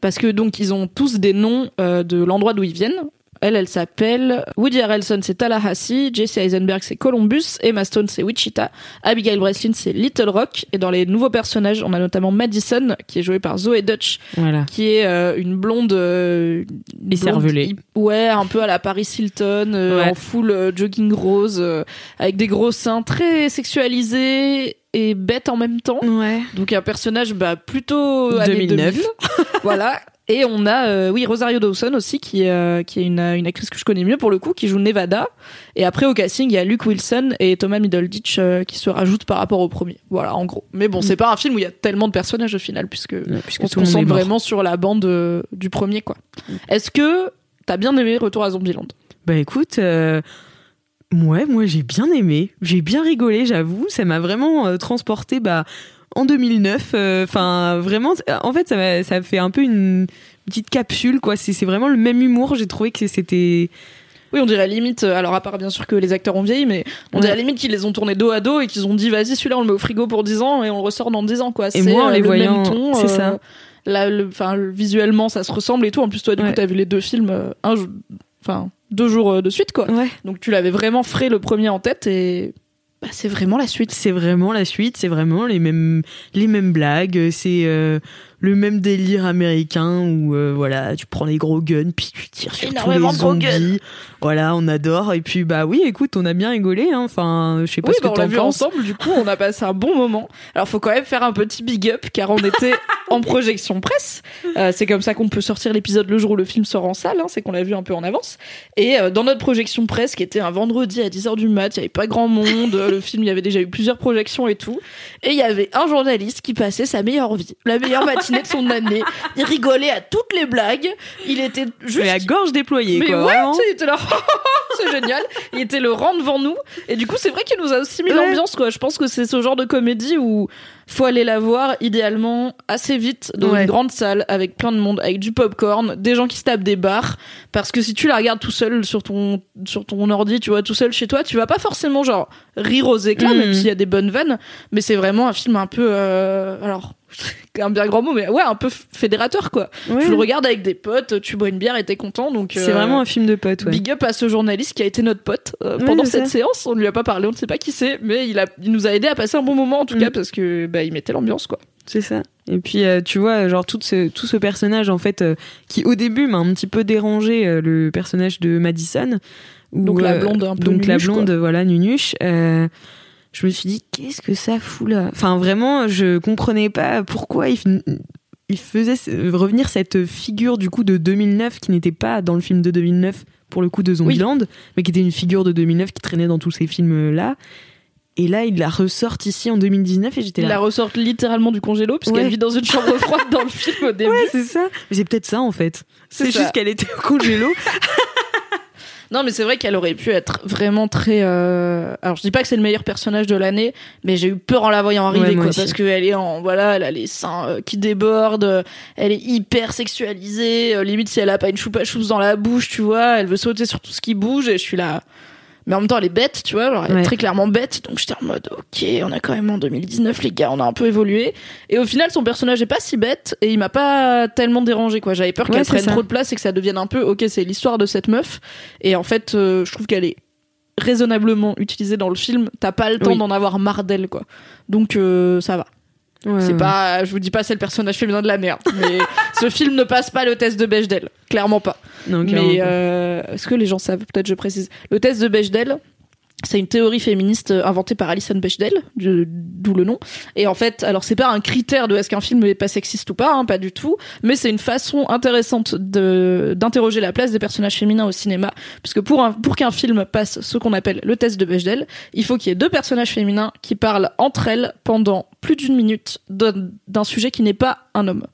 Speaker 1: Parce que donc ils ont tous des noms euh, de l'endroit d'où ils viennent. Elle, elle s'appelle Woody Harrelson, c'est Tallahassee. Jesse Eisenberg, c'est Columbus. Emma Stone, c'est Wichita. Abigail Breslin, c'est Little Rock. Et dans les nouveaux personnages, on a notamment Madison, qui est jouée par Zoe Dutch,
Speaker 2: Voilà.
Speaker 1: qui est euh, une blonde euh, blonde ouais un peu à la Paris Hilton euh,
Speaker 2: Ouais.
Speaker 1: en full euh, jogging rose euh, avec des gros seins très sexualisés et bête en même temps
Speaker 2: Ouais.
Speaker 1: donc un personnage bah plutôt années
Speaker 2: 2009.
Speaker 1: 2000. voilà et on a euh, oui Rosario Dawson aussi qui est euh, qui est une, une actrice que je connais mieux pour le coup qui joue Nevada. Et après au casting il y a Luke Wilson et Thomas Middleditch euh, qui se rajoutent par rapport au premier. Voilà en gros. Mais bon c'est pas un film où il y a tellement de personnages au final puisque
Speaker 2: Ouais, puisque
Speaker 1: on se concentre vraiment sur la bande euh, du premier quoi. Est-ce que t'as bien aimé Retour à Zombieland?
Speaker 2: Bah écoute, euh, ouais, moi j'ai bien aimé, j'ai bien rigolé, j'avoue, ça m'a vraiment euh, transporté bah, en 2009. euh, Enfin, vraiment, en fait, ça, ça fait un peu une petite capsule, quoi. C'est c'est vraiment le même humour, j'ai trouvé que c'était.
Speaker 1: Oui, on dirait limite, euh, alors à part bien sûr que les acteurs ont vieilli, mais on
Speaker 2: Ouais.
Speaker 1: dirait limite qu'ils les ont tournés dos à dos et qu'ils ont dit vas-y celui-là on le met au frigo pour 10 ans et on le ressort dans 10 ans quoi.
Speaker 2: Et
Speaker 1: C'est,
Speaker 2: moi, en
Speaker 1: euh,
Speaker 2: les
Speaker 1: le
Speaker 2: voyant,
Speaker 1: même ton,
Speaker 2: c'est
Speaker 1: euh,
Speaker 2: ça.
Speaker 1: Là, le, visuellement ça se ressemble et tout. En plus toi du
Speaker 2: Ouais.
Speaker 1: coup t'as vu les deux films un, enfin deux jours de suite quoi.
Speaker 2: Ouais.
Speaker 1: Donc tu l'avais vraiment frais le premier en tête et bah, c'est vraiment la suite.
Speaker 2: C'est vraiment la suite, c'est vraiment les mêmes, les mêmes blagues, c'est euh, le même délire américain où euh, voilà, tu prends les gros guns puis tu tires sur tous les
Speaker 1: Énormément gros guns.
Speaker 2: zombies. Voilà, on adore. Et puis bah oui, écoute, on a bien rigolé. hein. Enfin, je sais pas
Speaker 1: Oui,
Speaker 2: ce
Speaker 1: bah,
Speaker 2: que
Speaker 1: on l'a
Speaker 2: t'en
Speaker 1: vu
Speaker 2: penses.
Speaker 1: ensemble, du coup, on a passé un bon moment. Alors, faut quand même faire un petit big up, car on était en projection presse. Euh, c'est comme ça qu'on peut sortir l'épisode le jour où le film sort en salle, hein, c'est qu'on l'a vu un peu en avance. Et euh, dans notre projection presse, qui était un vendredi à 10h du mat, il y avait pas grand monde, le film, il y avait déjà eu plusieurs projections et tout. Et il y avait un journaliste qui passait sa meilleure vie, la meilleure matinée de son année. Il rigolait à toutes les blagues. Il était juste
Speaker 2: Mais la gorge déployée,
Speaker 1: mais
Speaker 2: quoi.
Speaker 1: ouais, il était là, c'est génial. Il était le rang devant nous. Et du coup, c'est vrai qu'il nous a aussi mis
Speaker 2: Ouais.
Speaker 1: l'ambiance, quoi. Je pense que c'est ce genre de comédie où faut aller la voir, idéalement, assez vite, dans
Speaker 2: Ouais.
Speaker 1: une grande salle, avec plein de monde, avec du popcorn, des gens qui se tapent des barres. Parce que si tu la regardes tout seul sur ton, sur ton ordi, tu vois, tout seul chez toi, tu vas pas forcément, genre, rire aux éclats, même s'il y a des bonnes vannes. Mais c'est vraiment un film un peu, euh, alors, un bien grand mot, mais ouais, un peu fédérateur, quoi.
Speaker 2: Ouais.
Speaker 1: Tu le regardes avec des potes, tu bois une bière et t'es content, donc.
Speaker 2: C'est
Speaker 1: euh,
Speaker 2: vraiment un film de potes, ouais.
Speaker 1: Big up à ce journaliste qui a été notre pote euh,
Speaker 2: Ouais,
Speaker 1: pendant cette séance. On ne lui a pas parlé, on ne sait pas qui c'est, mais il, a, il nous a aidé à passer un bon moment en tout
Speaker 2: Mm.
Speaker 1: cas parce que bah, il mettait l'ambiance quoi.
Speaker 2: C'est ça. Et puis, euh, tu vois, genre, tout ce, tout ce personnage, en fait, qui au début m'a un petit peu dérangé, le personnage de Madison. où,
Speaker 1: Donc la blonde un peu
Speaker 2: Donc la blonde, voilà, Nunuche. Je me suis dit, qu'est-ce que ça fout là? Enfin, vraiment, je comprenais pas pourquoi il, faisait revenir cette figure, du coup, de 2009, qui n'était pas dans le film de 2009, pour le coup, de Zombieland, mais qui était une figure de 2009 qui traînait dans tous ces films-là. Et là, il la ressort ici en 2019 et j'étais
Speaker 1: Il
Speaker 2: là.
Speaker 1: la ressort littéralement du congélo puisqu'elle
Speaker 2: Ouais.
Speaker 1: vit dans une chambre froide dans le film au début.
Speaker 2: Ouais, c'est ça. Mais c'est peut-être ça en fait.
Speaker 1: C'est
Speaker 2: juste qu'elle était au congélo.
Speaker 1: Non mais c'est vrai qu'elle aurait pu être vraiment très. euh, Alors je dis pas que c'est le meilleur personnage de l'année, mais j'ai eu peur en la voyant arriver
Speaker 2: Ouais,
Speaker 1: quoi,
Speaker 2: aussi.
Speaker 1: parce qu'elle est en voilà, elle a les seins euh, qui débordent, euh, elle est hyper sexualisée, euh, limite si elle a pas une choupa choups dans la bouche, tu vois, elle veut sauter sur tout ce qui bouge et je suis là. Mais en même temps, elle est bête, tu vois, genre, elle
Speaker 2: Ouais.
Speaker 1: est très clairement bête, donc j'étais en mode, ok, on a quand même en 2019, les gars, on a un peu évolué. Et au final, son personnage est pas si bête, et il m'a pas tellement dérangé, quoi. J'avais peur
Speaker 2: Ouais,
Speaker 1: qu'elle prenne
Speaker 2: ça.
Speaker 1: trop de place et que ça devienne un peu, ok, c'est l'histoire de cette meuf. Et en fait, euh, je trouve qu'elle est raisonnablement utilisée dans le film, t'as pas le temps
Speaker 2: Oui.
Speaker 1: d'en avoir marre d'elle, quoi. Donc euh, ça va.
Speaker 2: Ouais,
Speaker 1: C'est
Speaker 2: ouais.
Speaker 1: pas, je vous dis pas c'est le personnage féminin de la merde, mais ce film ne passe pas le test de Bechdel, clairement pas.
Speaker 2: Non, clairement
Speaker 1: Mais euh, est-ce que les gens savent? Peut-être je précise. Le test de Bechdel, c'est une théorie féministe euh, inventée par Alison Bechdel, d'où le nom. Et en fait, alors c'est pas un critère de est-ce qu'un film est pas sexiste ou pas, hein, pas du tout, mais c'est une façon intéressante d'interroger la place des personnages féminins au cinéma, puisque pour pour qu'un film passe ce qu'on appelle le test de Bechdel, il faut qu'il y ait deux personnages féminins qui parlent entre elles pendant plus d'une minute d'un sujet qui n'est pas un homme.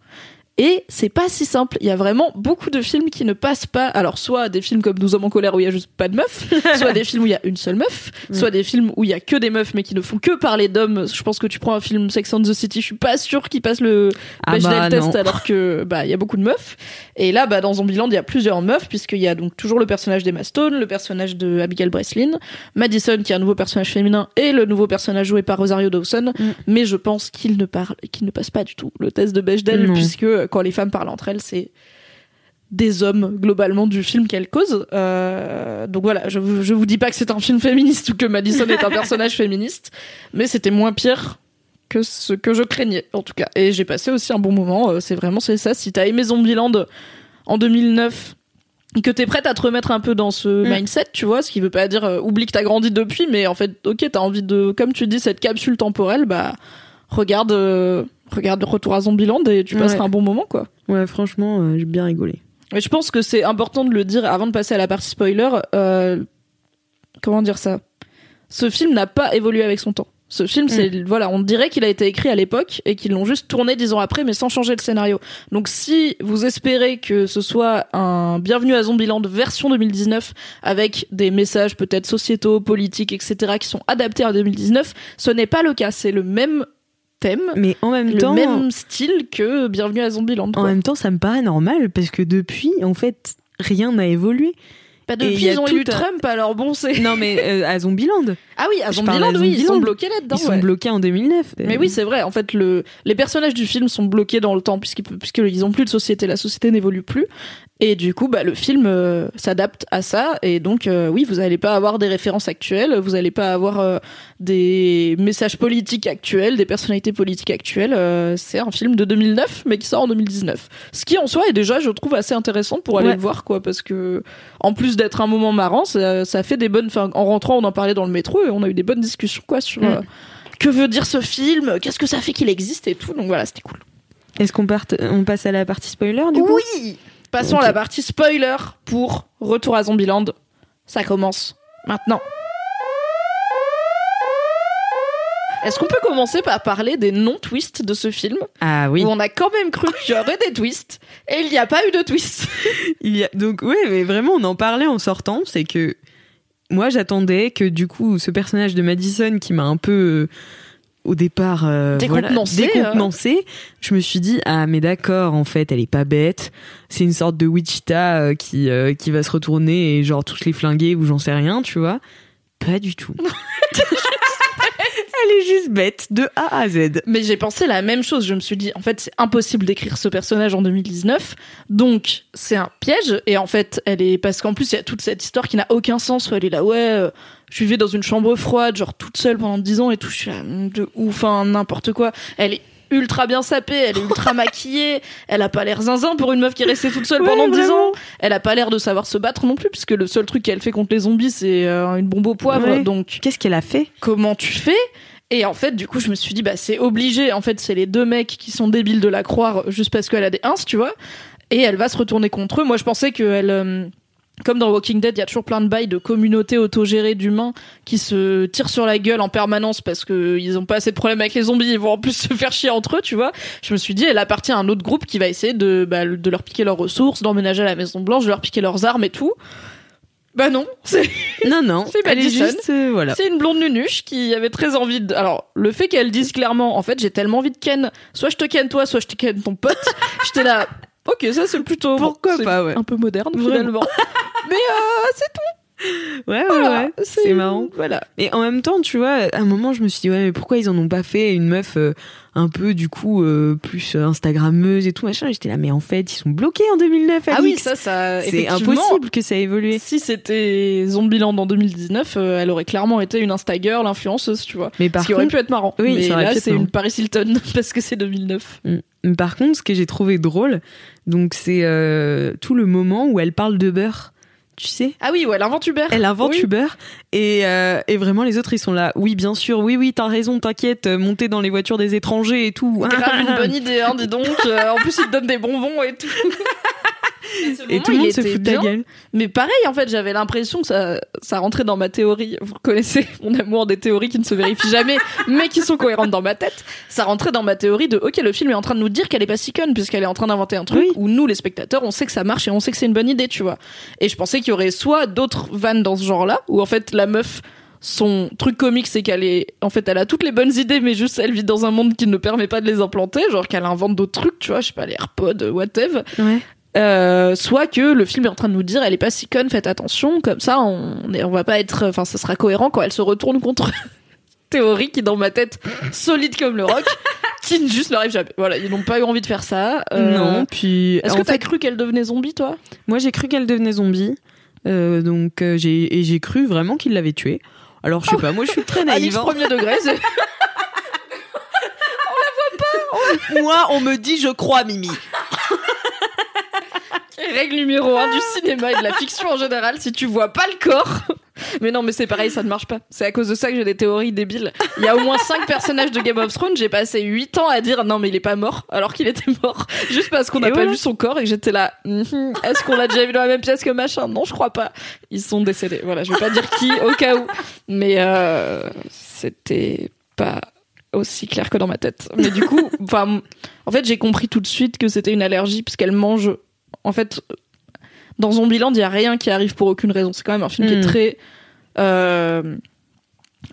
Speaker 1: Et c'est pas si simple. Il y a vraiment beaucoup de films qui ne passent pas. Alors, soit des films comme Nous hommes en colère où il y a juste pas de meufs, soit des films où il y a une seule meuf, soit des films où il y a que des meufs mais qui ne font que parler d'hommes. Je pense que tu prends un film Sex and the City, je suis pas sûre qu'il passe le
Speaker 2: Ah
Speaker 1: Bechdel
Speaker 2: bah,
Speaker 1: test alors que bah il y a beaucoup de meufs. Et là, bah dans Zombieland, il y a plusieurs meufs puisqu'il y a donc toujours le personnage d'Emma Stone, le personnage de Abigail Breslin, Madison qui est un nouveau personnage féminin et le nouveau personnage joué par Rosario Dawson.
Speaker 2: Mm.
Speaker 1: Mais je pense qu'il ne parle, qu'il ne passe pas du tout le test de Bechdel puisque quand les femmes parlent entre elles, c'est des hommes globalement du film qu'elles causent. Euh, donc voilà, je, je vous dis pas que c'est un film féministe ou que Madison est un personnage féministe, mais c'était moins pire que ce que je craignais en tout cas. Et j'ai passé aussi un bon moment. euh, C'est vraiment c'est ça. Si t'as aimé Zombieland en 2009 et que t'es prête à te remettre un peu dans ce
Speaker 2: Mm.
Speaker 1: mindset, tu vois, ce qui veut pas dire euh, oublie que t'as grandi depuis, mais en fait, ok, t'as envie de, comme tu dis, cette capsule temporelle, bah regarde, euh, regarde Retour à Zombieland et tu
Speaker 2: Ouais.
Speaker 1: passeras un bon moment quoi.
Speaker 2: Ouais, franchement, euh, j'ai bien rigolé.
Speaker 1: Mais je pense que c'est important de le dire avant de passer à la partie spoiler. euh, comment dire ça? Ce film n'a pas évolué avec son temps. Ce film, c'est voilà, on dirait qu'il a été écrit à l'époque et qu'ils l'ont juste tourné dix ans après, mais sans changer le scénario. Donc, si vous espérez que ce soit un Bienvenue à Zombieland version 2019 avec des messages peut-être sociétaux, politiques, etc., qui sont adaptés à 2019, ce n'est pas le cas. C'est le même thème,
Speaker 2: Mais en même
Speaker 1: le
Speaker 2: temps,
Speaker 1: même style que Bienvenue à Zombieland.
Speaker 2: en
Speaker 1: quoi.
Speaker 2: même temps, ça me paraît normal parce que depuis, en fait, rien n'a évolué. Il
Speaker 1: depuis, ils ont élu
Speaker 2: un-
Speaker 1: Trump, alors bon, c'est.
Speaker 2: Non, mais euh, à Zombieland,
Speaker 1: Ah oui, à Zombieland, oui, ils sont bloqués là-dedans.
Speaker 2: ils sont bloqués en 2009.
Speaker 1: Mais oui, c'est vrai. En fait, le, les personnages du film sont bloqués dans le temps puisqu'ils puisqu'ils ont plus de société. La société n'évolue plus. Et du coup, bah, le film euh, s'adapte à ça. Et donc, euh, oui, vous n'allez pas avoir des références actuelles. Vous n'allez pas avoir euh, des messages politiques actuels, des personnalités politiques actuelles. C'est un film de 2009, mais qui sort en 2019. Ce qui, en soi, est déjà, je trouve, assez intéressant pour aller
Speaker 2: Ouais.
Speaker 1: le voir, quoi. Parce que, en plus d'être un moment marrant, ça, ça fait des bonnes. Enfin, en rentrant, on en parlait dans le métro et on a eu des bonnes discussions, quoi, sur.
Speaker 2: Mm.
Speaker 1: euh, que veut dire ce film Qu'est-ce que ça fait qu'il existe et tout Donc voilà, c'était cool.
Speaker 2: Est-ce qu'on parte, on passe à la partie spoiler du coup?
Speaker 1: Oui Passons à la partie spoiler pour Retour à Zombieland. Ça commence maintenant. Est-ce qu'on peut commencer par parler des non-twists de ce film
Speaker 2: Ah oui.
Speaker 1: Où on a quand même cru qu'il y aurait des twists et il n'y a pas eu de twists.
Speaker 2: Il y a donc ouais, mais vraiment on en parlait en sortant, c'est que moi j'attendais que du coup ce personnage de Madison qui m'a un peu euh, au départ euh, voilà,
Speaker 1: décontenancé,
Speaker 2: je me suis dit ah mais d'accord en fait elle est pas bête, c'est une sorte de Wichita euh, qui euh, qui va se retourner et genre tous les flinguer ou j'en sais rien, tu vois. Pas du tout. elle est juste bête de A à Z.
Speaker 1: Mais j'ai pensé la même chose. Je me suis dit, en fait, c'est impossible d'écrire ce personnage en 2019. Donc, c'est un piège. Et en fait, elle est, parce qu'en plus, il y a toute cette histoire qui n'a aucun sens où elle est là, ouais, euh, je vivais dans une chambre froide, genre toute seule pendant 10 ans et tout. Je suis là, de ouf, enfin, n'importe quoi. Elle est ultra bien sapée, elle est ultra maquillée, elle a pas l'air zinzin pour une meuf qui est restée toute seule
Speaker 2: Ouais,
Speaker 1: pendant 10
Speaker 2: vraiment.
Speaker 1: ans. Elle a pas l'air de savoir se battre non plus, puisque le seul truc qu'elle fait contre les zombies, c'est euh, une bombe au poivre.
Speaker 2: Ouais.
Speaker 1: Donc,
Speaker 2: Qu'est-ce qu'elle a fait?
Speaker 1: comment tu fais? Et en fait, du coup, je me suis dit, bah, c'est obligé. En fait, c'est les deux mecs qui sont débiles de la croire juste parce qu'elle a des ins, tu vois. Et elle va se retourner contre eux. Moi, je pensais qu'elle. euh, comme dans Walking Dead, il y a toujours plein de bails de communautés autogérées d'humains qui se tirent sur la gueule en permanence parce qu'ils ont pas assez de problèmes avec les zombies, ils vont en plus se faire chier entre eux, tu vois. Je me suis dit, elle appartient à un autre groupe qui va essayer de, bah, de leur piquer leurs ressources, d'emménager à la Maison Blanche, de leur piquer leurs armes et tout. Bah non, c'est
Speaker 2: Non non,
Speaker 1: C'est Madison.
Speaker 2: juste euh, voilà.
Speaker 1: c'est une blonde nunuche qui avait très envie de. Alors, le fait qu'elle dise clairement, en fait, j'ai tellement envie de ken, soit je te ken toi, soit je te ken ton pote, j'étais là. Ok, ça c'est plutôt.
Speaker 2: Pourquoi pas, ouais.
Speaker 1: Un peu moderne
Speaker 2: Vraiment.
Speaker 1: finalement. Mais euh, c'est tout.
Speaker 2: Ouais, ouais,
Speaker 1: Voilà,
Speaker 2: ouais. C'est marrant.
Speaker 1: Voilà.
Speaker 2: Et en même temps, tu vois, à un moment, je me suis dit, ouais, mais pourquoi ils en ont pas fait une meuf euh, un peu, du coup, euh, plus euh, Instagrammeuse et tout, machin? J'étais là, mais en fait, ils sont bloqués en 2009,
Speaker 1: Ah oui, ça, ça.
Speaker 2: C'est impossible que ça ait évolué.
Speaker 1: Si c'était Zombieland en 2019, euh, elle aurait clairement été une Instagirl, influenceuse, tu vois.
Speaker 2: Mais par
Speaker 1: Ce qui aurait pu être marrant.
Speaker 2: Oui,
Speaker 1: mais là, c'est une Paris Hilton parce que c'est 2009.
Speaker 2: Mm. Par contre, ce que j'ai trouvé drôle, donc c'est euh, tout le moment où elle parle de beurre. Tu sais?
Speaker 1: Ah oui, ouais, elle invente Uber.
Speaker 2: Elle invente
Speaker 1: Oui.
Speaker 2: Uber et, euh, et vraiment les autres ils sont là. Oui, bien sûr, oui, oui, t'as raison, t'inquiète, euh, monter dans les voitures des étrangers et tout.
Speaker 1: Grave une bonne idée, hein, dis donc. En plus, il te donne des bonbons et tout. Et,
Speaker 2: tout le monde se fout de ta gueule.
Speaker 1: Mais pareil, en fait, j'avais l'impression que ça, ça rentrait dans ma théorie. Vous connaissez mon amour des théories qui ne se vérifient jamais, mais qui sont cohérentes dans ma tête. Ça rentrait dans ma théorie de, ok, le film est en train de nous dire qu'elle est pas si conne, puisqu'elle est en train d'inventer un truc
Speaker 2: Oui.
Speaker 1: où nous, les spectateurs, on sait que ça marche et on sait que c'est une bonne idée, tu vois. Et je pensais qu'il y aurait soit d'autres vannes dans ce genre-là, où en fait, la meuf, son truc comique, c'est qu'elle est, en fait, elle a toutes les bonnes idées, mais juste elle vit dans un monde qui ne permet pas de les implanter, genre qu'elle invente d'autres trucs, tu vois, je sais pas, les AirPods, whatever.
Speaker 2: Ouais.
Speaker 1: Euh, soit que le film est en train de nous dire elle est pas si conne, faites attention, comme ça on, est- on va pas être, enfin ça sera cohérent quand elle se retourne contre théorie qui dans ma tête solide comme le rock, qui ne juste n'arrive jamais. Voilà, ils n'ont pas eu envie de faire ça. Euh,
Speaker 2: Non, puis
Speaker 1: Est-ce que t'as
Speaker 2: fait,
Speaker 1: cru qu'elle devenait zombie toi?
Speaker 2: Moi j'ai cru qu'elle devenait zombie, Euh, donc euh, j'ai et j'ai cru vraiment qu'il l'avait tuée. Alors je sais pas, moi je suis très naïve. hein.
Speaker 1: premier degré.
Speaker 2: Moi on me dit je crois Mimi.
Speaker 1: Règle numéro un du cinéma et de la fiction en général, si tu vois pas le corps. Mais non, mais c'est pareil, ça ne marche pas. C'est à cause de ça que j'ai des théories débiles. Il y a au moins 5 personnages de Game of Thrones, j'ai passé 8 ans à dire non, mais il est pas mort, alors qu'il était mort. Juste parce qu'on n'a pas vu son corps et que j'étais là. Mhm, Est-ce qu'on l'a déjà vu dans la même pièce que machin? Non, je crois pas. Ils sont décédés. Voilà, je vais pas dire qui, au cas où. Mais euh, c'était pas aussi clair que dans ma tête. Mais du coup, enfin, en fait, j'ai compris tout de suite que c'était une allergie parce qu'elle mange. En fait, dans Zombieland, il y a rien qui arrive pour aucune raison. C'est quand même un film qui est
Speaker 2: Mm.
Speaker 1: très euh,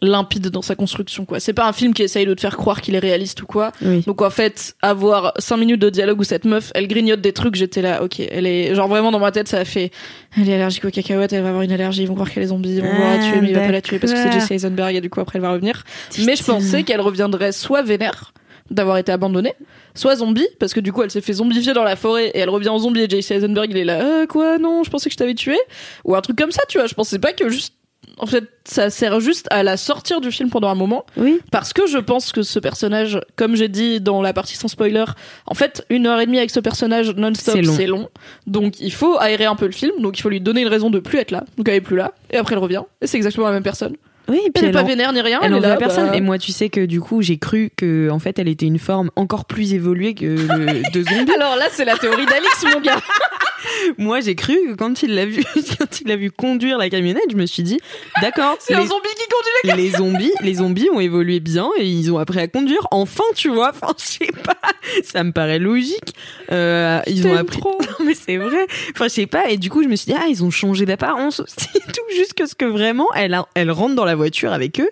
Speaker 1: limpide dans sa construction. quoi. C'est pas un film qui essaye de te faire croire qu'il est réaliste ou quoi.
Speaker 2: Oui.
Speaker 1: Donc en fait, avoir cinq minutes de dialogue où cette meuf, elle grignote des trucs, j'étais là, ok, elle est genre vraiment dans ma tête, ça a fait, elle est allergique aux cacahuètes, elle va avoir une allergie, ils vont croire qu'elle est zombie, ils vont vouloir la
Speaker 2: Ah,
Speaker 1: tuer, mais il va pas la tuer parce que c'est. Jesse Eisenberg et du coup après elle va revenir. Mais je pensais qu'elle reviendrait soit vénère d'avoir été abandonnée, soit zombie parce que du coup elle s'est fait zombifier dans la forêt et elle revient en zombie et Jesse Eisenberg il est là, euh, quoi, non, je pensais que je t'avais tué ou un truc comme ça, tu vois. Je pensais pas que juste en fait, ça sert juste à la sortir du film pendant un moment.
Speaker 2: Oui.
Speaker 1: Parce que je pense que ce personnage, comme j'ai dit dans la partie sans spoiler, en fait, une heure et demie avec ce personnage non-stop,
Speaker 2: C'est long.
Speaker 1: c'est long. Donc il faut aérer un peu le film, donc il faut lui donner une raison de plus être là. Donc elle est plus là, et après elle revient, et c'est exactement la même personne.
Speaker 2: Oui, et puis
Speaker 1: Elle pas
Speaker 2: en-
Speaker 1: vénère ni rien,
Speaker 2: Elle
Speaker 1: elle,
Speaker 2: en
Speaker 1: est
Speaker 2: veut
Speaker 1: là.
Speaker 2: à personne.
Speaker 1: bah,
Speaker 2: Et moi, tu sais que du coup, j'ai cru que en fait, elle était une forme encore plus évoluée que le de zombie.
Speaker 1: Alors là, c'est la théorie d'Alix, mon gars.
Speaker 2: moi, j'ai cru que quand il l'a vu, quand il l'a vu conduire la camionnette, je me suis dit, d'accord,
Speaker 1: C'est un
Speaker 2: les,
Speaker 1: zombie qui conduit les
Speaker 2: les zombies, les zombies ont évolué bien et ils ont appris à conduire. Enfin, tu vois. Enfin, je sais pas. Ça me paraît logique. Euh, ils ont appris.
Speaker 1: trop.
Speaker 2: Non, mais c'est vrai. Enfin, je sais pas. Et du coup, je me suis dit, ah, ils ont changé d'apparence et tout, juste que ce que vraiment, elle, a- elle rentre dans la voiture avec eux.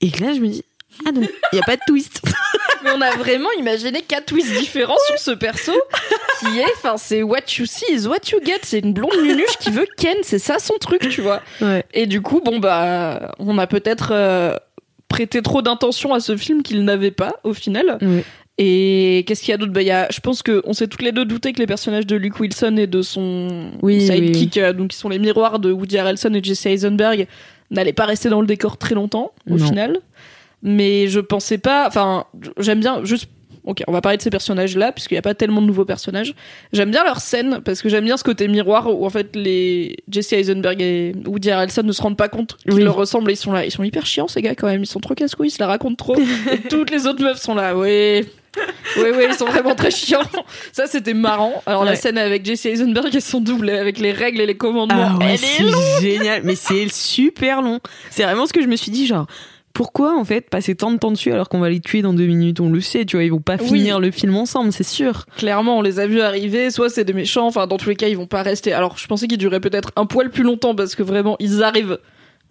Speaker 2: Et là, je me dis, ah non, il y a pas de twist.
Speaker 1: Mais on a vraiment imaginé quatre twists différents sur ce perso qui est, enfin, c'est what you see is what you get. C'est une blonde nunuche qui veut Ken, c'est ça son truc, tu vois.
Speaker 2: Ouais.
Speaker 1: Et du coup, bon, bah, on a peut-être euh, prêté trop d'intention à ce film qu'il n'avait pas, au final. Et qu'est-ce qu'il y a d'autre? Bah, il y a, Je pense qu'on s'est toutes les deux douté que les personnages de Luke Wilson et de son
Speaker 2: Oui,
Speaker 1: sidekick, euh, donc qui sont les miroirs de Woody Harrelson et Jesse Eisenberg, n'allaient pas rester dans le décor très longtemps, au
Speaker 2: Non.
Speaker 1: final. Mais je pensais pas. Enfin, j'aime bien juste. Ok, on va parler de ces personnages-là, puisqu'il n'y a pas tellement de nouveaux personnages. J'aime bien leur scène, parce que j'aime bien ce côté miroir où en fait les Jesse Eisenberg et Woody Harrelson ne se rendent pas compte qu'ils
Speaker 2: Oui.
Speaker 1: leur ressemblent et ils sont là. Ils sont hyper chiants, ces gars, quand même. Ils sont trop casse-couilles, ils se la racontent trop. et toutes les autres meufs sont là. Ouais. Ouais, ouais, ils sont vraiment très chiants. Ça, c'était marrant. Alors, la scène avec Jesse Eisenberg et son double, avec les règles et les commandements,
Speaker 2: Ah ouais,
Speaker 1: elle est longue.
Speaker 2: c'est génial. Mais c'est super long. C'est vraiment ce que je me suis dit, genre. Pourquoi en fait passer tant de temps dessus alors qu'on va les tuer dans deux minutes? On le sait, tu vois, ils vont pas
Speaker 1: Oui.
Speaker 2: finir le film ensemble, c'est sûr.
Speaker 1: Clairement, on les a vus arriver, soit c'est des méchants, enfin dans tous les cas ils vont pas rester. Alors je pensais qu'ils duraient peut-être un poil plus longtemps parce que vraiment ils arrivent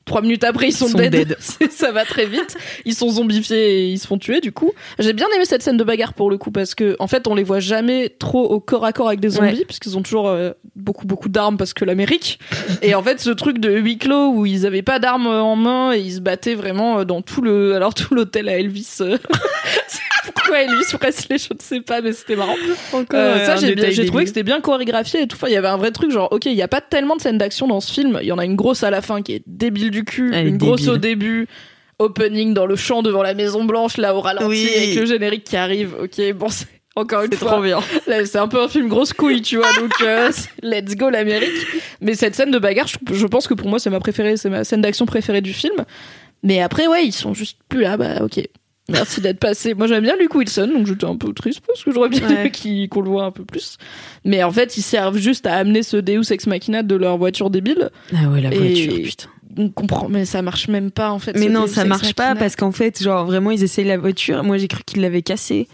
Speaker 1: trois minutes après ils sont,
Speaker 2: Sont
Speaker 1: dead, ça va très vite. Ils sont zombifiés et ils se font tuer du coup. J'ai bien aimé cette scène de bagarre pour le coup parce que en fait on les voit jamais trop au corps à corps avec des zombies
Speaker 2: Ouais.
Speaker 1: parce qu'ils ont toujours euh, beaucoup beaucoup d'armes parce que l'Amérique. Et en fait ce truc de huis clos où ils avaient pas d'armes en main et ils se battaient vraiment euh, dans tout le alors tout l'hôtel à Elvis euh, pourquoi Elvis Presley je ne sais pas mais c'était marrant. Euh, ça, j'ai bien- j'ai trouvé que c'était bien chorégraphié et tout. Enfin, il y avait un vrai truc, genre, ok, il y a pas tellement de scènes d'action dans ce film. Il y en a une grosse à la fin qui est débile du cul,
Speaker 2: Elle
Speaker 1: une grosse
Speaker 2: débile.
Speaker 1: au début, opening dans le champ devant la Maison Blanche, là au ralenti,
Speaker 2: Oui.
Speaker 1: avec le générique qui arrive. Ok, bon, c'est encore une fois.
Speaker 2: trop bien.
Speaker 1: C'est un peu un film grosse couille, tu vois. Donc, euh, let's go l'Amérique. Mais cette scène de bagarre, je, je pense que pour moi, c'est ma préférée, c'est ma scène d'action préférée du film. Mais après, ouais, ils sont juste plus là. Bah, ok. Merci d'être passé. Moi, j'aime bien Luke Wilson, donc j'étais un peu triste parce que j'aurais bien aimé qu'on le voit un peu plus. Mais en fait, ils servent juste à amener ce Deus Ex Machina de leur voiture débile.
Speaker 2: Ah ouais, la
Speaker 1: Et-
Speaker 2: voiture, putain.
Speaker 1: On comprend, mais ça marche même pas en fait.
Speaker 2: Mais non, ça marche pas parce qu'en fait, genre vraiment, ils essayent la voiture. Moi, j'ai cru qu'ils l'avaient cassée.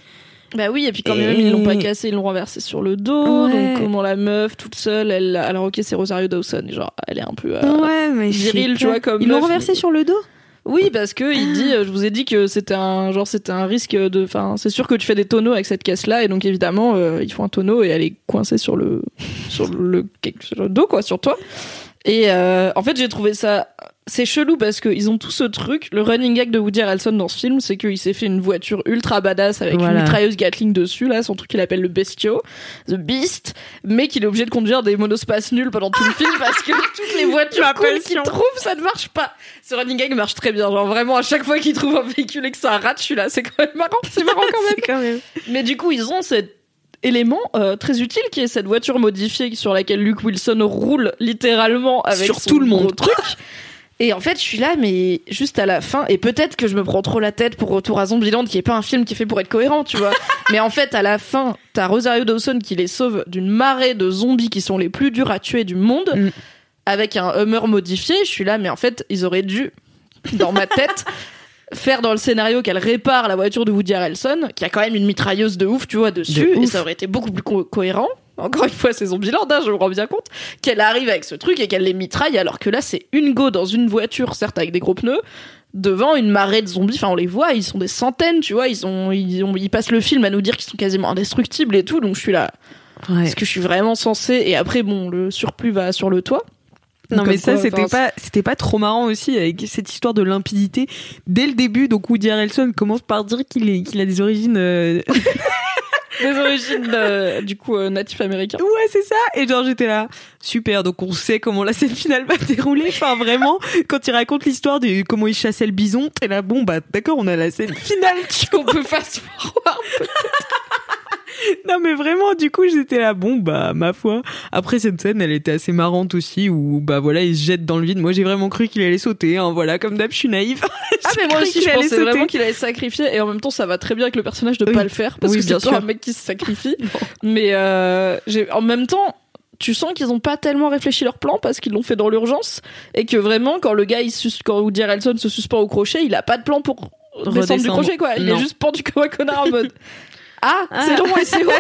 Speaker 1: Bah oui, et puis quand
Speaker 2: Et-
Speaker 1: même ils l'ont pas cassé, ils l'ont renversé sur le dos.
Speaker 2: Ouais.
Speaker 1: Donc comment la meuf toute seule, elle, alors ok c'est Rosario Dawson, genre elle est un peu. euh,
Speaker 2: ouais, mais je sais
Speaker 1: viril, tu vois, comme
Speaker 2: Ils l'ont renversé
Speaker 1: mais-
Speaker 2: sur le dos?
Speaker 1: Oui, parce que il dit, euh, je vous ai dit que c'était un genre, c'était un risque de, enfin, c'est sûr que tu fais des tonneaux avec cette caisse-là, et donc évidemment, euh, il faut un tonneau et elle est coincée sur le, sur le, sur le dos, quoi, sur toi. Et euh, en fait, j'ai trouvé ça, c'est chelou parce que ils ont tout ce truc. Le running gag de Woody Harrelson dans ce film, c'est qu'il s'est fait une voiture ultra badass avec une mitrailleuse Gatling dessus, là, son truc qu'il appelle le Bestio, The Beast, mais qu'il est obligé de conduire des monospaces nuls pendant tout le film parce que toutes les voitures cool qu'il trouve, ça ne marche pas. Ce running gag marche très bien. Genre vraiment, à chaque fois qu'il trouve un véhicule et que ça rate, je suis là. C'est quand même marrant. C'est marrant quand même.
Speaker 2: Quand même.
Speaker 1: Mais du coup, ils ont cet élément euh, très utile qui est cette voiture modifiée sur laquelle Luke Wilson roule littéralement avec
Speaker 2: Sur
Speaker 1: son
Speaker 2: tout le monde.
Speaker 1: truc. Et en fait, je suis là, mais juste à la fin, et peut-être que je me prends trop la tête pour Retour à Zombieland, qui est pas un film qui est fait pour être cohérent, tu vois. mais en fait, à la fin, t'as Rosario Dawson qui les sauve d'une marée de zombies qui sont les plus durs à tuer du monde,
Speaker 2: Mm.
Speaker 1: avec un Hummer modifié. Je suis là, mais en fait, ils auraient dû, dans ma tête, faire dans le scénario qu'elle répare la voiture de Woody Harrelson, qui a quand même une mitrailleuse de ouf, tu vois, dessus,
Speaker 2: De
Speaker 1: et
Speaker 2: ouf.
Speaker 1: ça aurait été beaucoup plus co- cohérent. Encore une fois, c'est Zombieland, hein, je me rends bien compte, qu'elle arrive avec ce truc et qu'elle les mitraille, alors que là, c'est une go dans une voiture, certes avec des gros pneus, devant une marée de zombies. Enfin, on les voit, ils sont des centaines, tu vois, ils, ont, ils, ont- ils passent le film à nous dire qu'ils sont quasiment indestructibles et tout, donc je suis là.
Speaker 2: Ouais.
Speaker 1: Est-ce que je suis vraiment censée Et après, bon, le surplus va sur le toit?
Speaker 2: Non
Speaker 1: Comme
Speaker 2: mais ça c'était pas c'était pas trop marrant aussi avec cette histoire de limpidité dès le début. Donc Woody Harrelson commence par dire qu'il est qu'il a des origines euh,
Speaker 1: Des origines, euh, du coup, euh, natifs américains.
Speaker 2: ouais c'est ça. Et genre j'étais là super. Donc on sait comment la scène finale va dérouler. Enfin vraiment quand il raconte l'histoire de comment il chassait le bison t'es là bon bah d'accord on a la scène finale
Speaker 1: Qu'on peut fast forward.
Speaker 2: Non mais vraiment du coup j'étais là bon bah ma foi après cette scène elle était assez marrante aussi où bah voilà il se jette dans le vide moi j'ai vraiment cru qu'il allait sauter hein, voilà comme d'hab je suis naïve
Speaker 1: Ah mais moi aussi je pensais
Speaker 2: sauter.
Speaker 1: vraiment qu'il allait se sacrifier et en même temps ça va très bien avec le personnage de
Speaker 2: Oui.
Speaker 1: pas le faire parce
Speaker 2: Oui,
Speaker 1: que
Speaker 2: bien sûr.
Speaker 1: un mec qui se sacrifie. mais euh, en même temps tu sens qu'ils ont pas tellement réfléchi leur plan parce qu'ils l'ont fait dans l'urgence et que vraiment quand le gars il sus quand Woody Harrelson se suspend au crochet il a pas de plan pour descendre du
Speaker 2: Redescendre.
Speaker 1: crochet quoi il
Speaker 2: Non.
Speaker 1: est juste pendu comme un connard en mode ah, c'est long et c'est haut.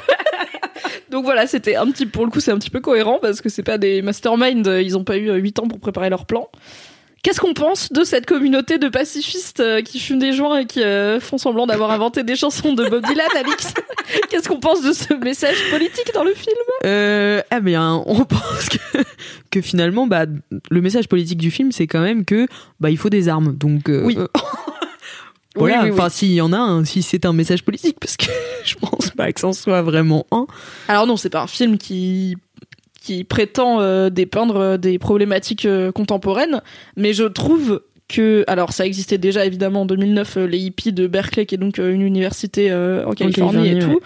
Speaker 1: Donc voilà, c'était un petit, pour le coup, c'est un petit peu cohérent parce que c'est pas des masterminds, euh, ils ont pas eu 8 ans pour préparer leur plan. Qu'est-ce qu'on pense de cette communauté de pacifistes euh, qui fument des joints et qui euh, font semblant d'avoir inventé des chansons de Bob Dylan, Alix? Qu'est-ce qu'on pense de ce message politique dans le film?
Speaker 2: Euh, ah bien, on pense que, que finalement, bah, le message politique du film, c'est quand même que bah, il faut des armes. Donc, euh,
Speaker 1: Oui.
Speaker 2: Voilà.
Speaker 1: Oui, oui, oui.
Speaker 2: Enfin, s'il y en a un, si c'est un message politique, parce que je pense pas que c'en soit vraiment un.
Speaker 1: Alors non, c'est pas un film qui qui prétend euh, dépeindre euh, des problématiques euh, contemporaines, mais je trouve que alors ça existait déjà évidemment en 2009 euh, les hippies de Berkeley qui est donc une université en Californie, et tout.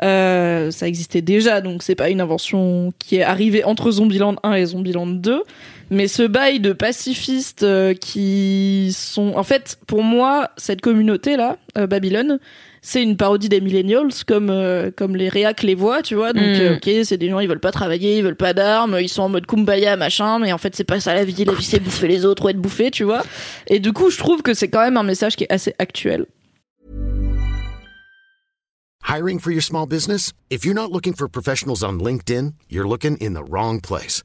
Speaker 1: Ça existait déjà donc c'est pas une invention qui est arrivée entre Zombieland 1 et Zombieland 2 mais ce bail de pacifistes euh, qui sont en fait pour moi cette communauté là euh, Babylone c'est une parodie des millennials comme euh, comme les réacs les voient tu vois donc
Speaker 2: Mm.
Speaker 1: euh, ok c'est des gens ils veulent pas travailler ils veulent pas d'armes ils sont en mode kumbaya machin mais en fait c'est pas ça la vie la vie c'est bouffer les autres ou être bouffé tu vois et du coup je trouve que c'est quand même un message qui est assez actuel
Speaker 3: Hiring for your small business? If you're not looking for professionals on LinkedIn, you're looking in the wrong place.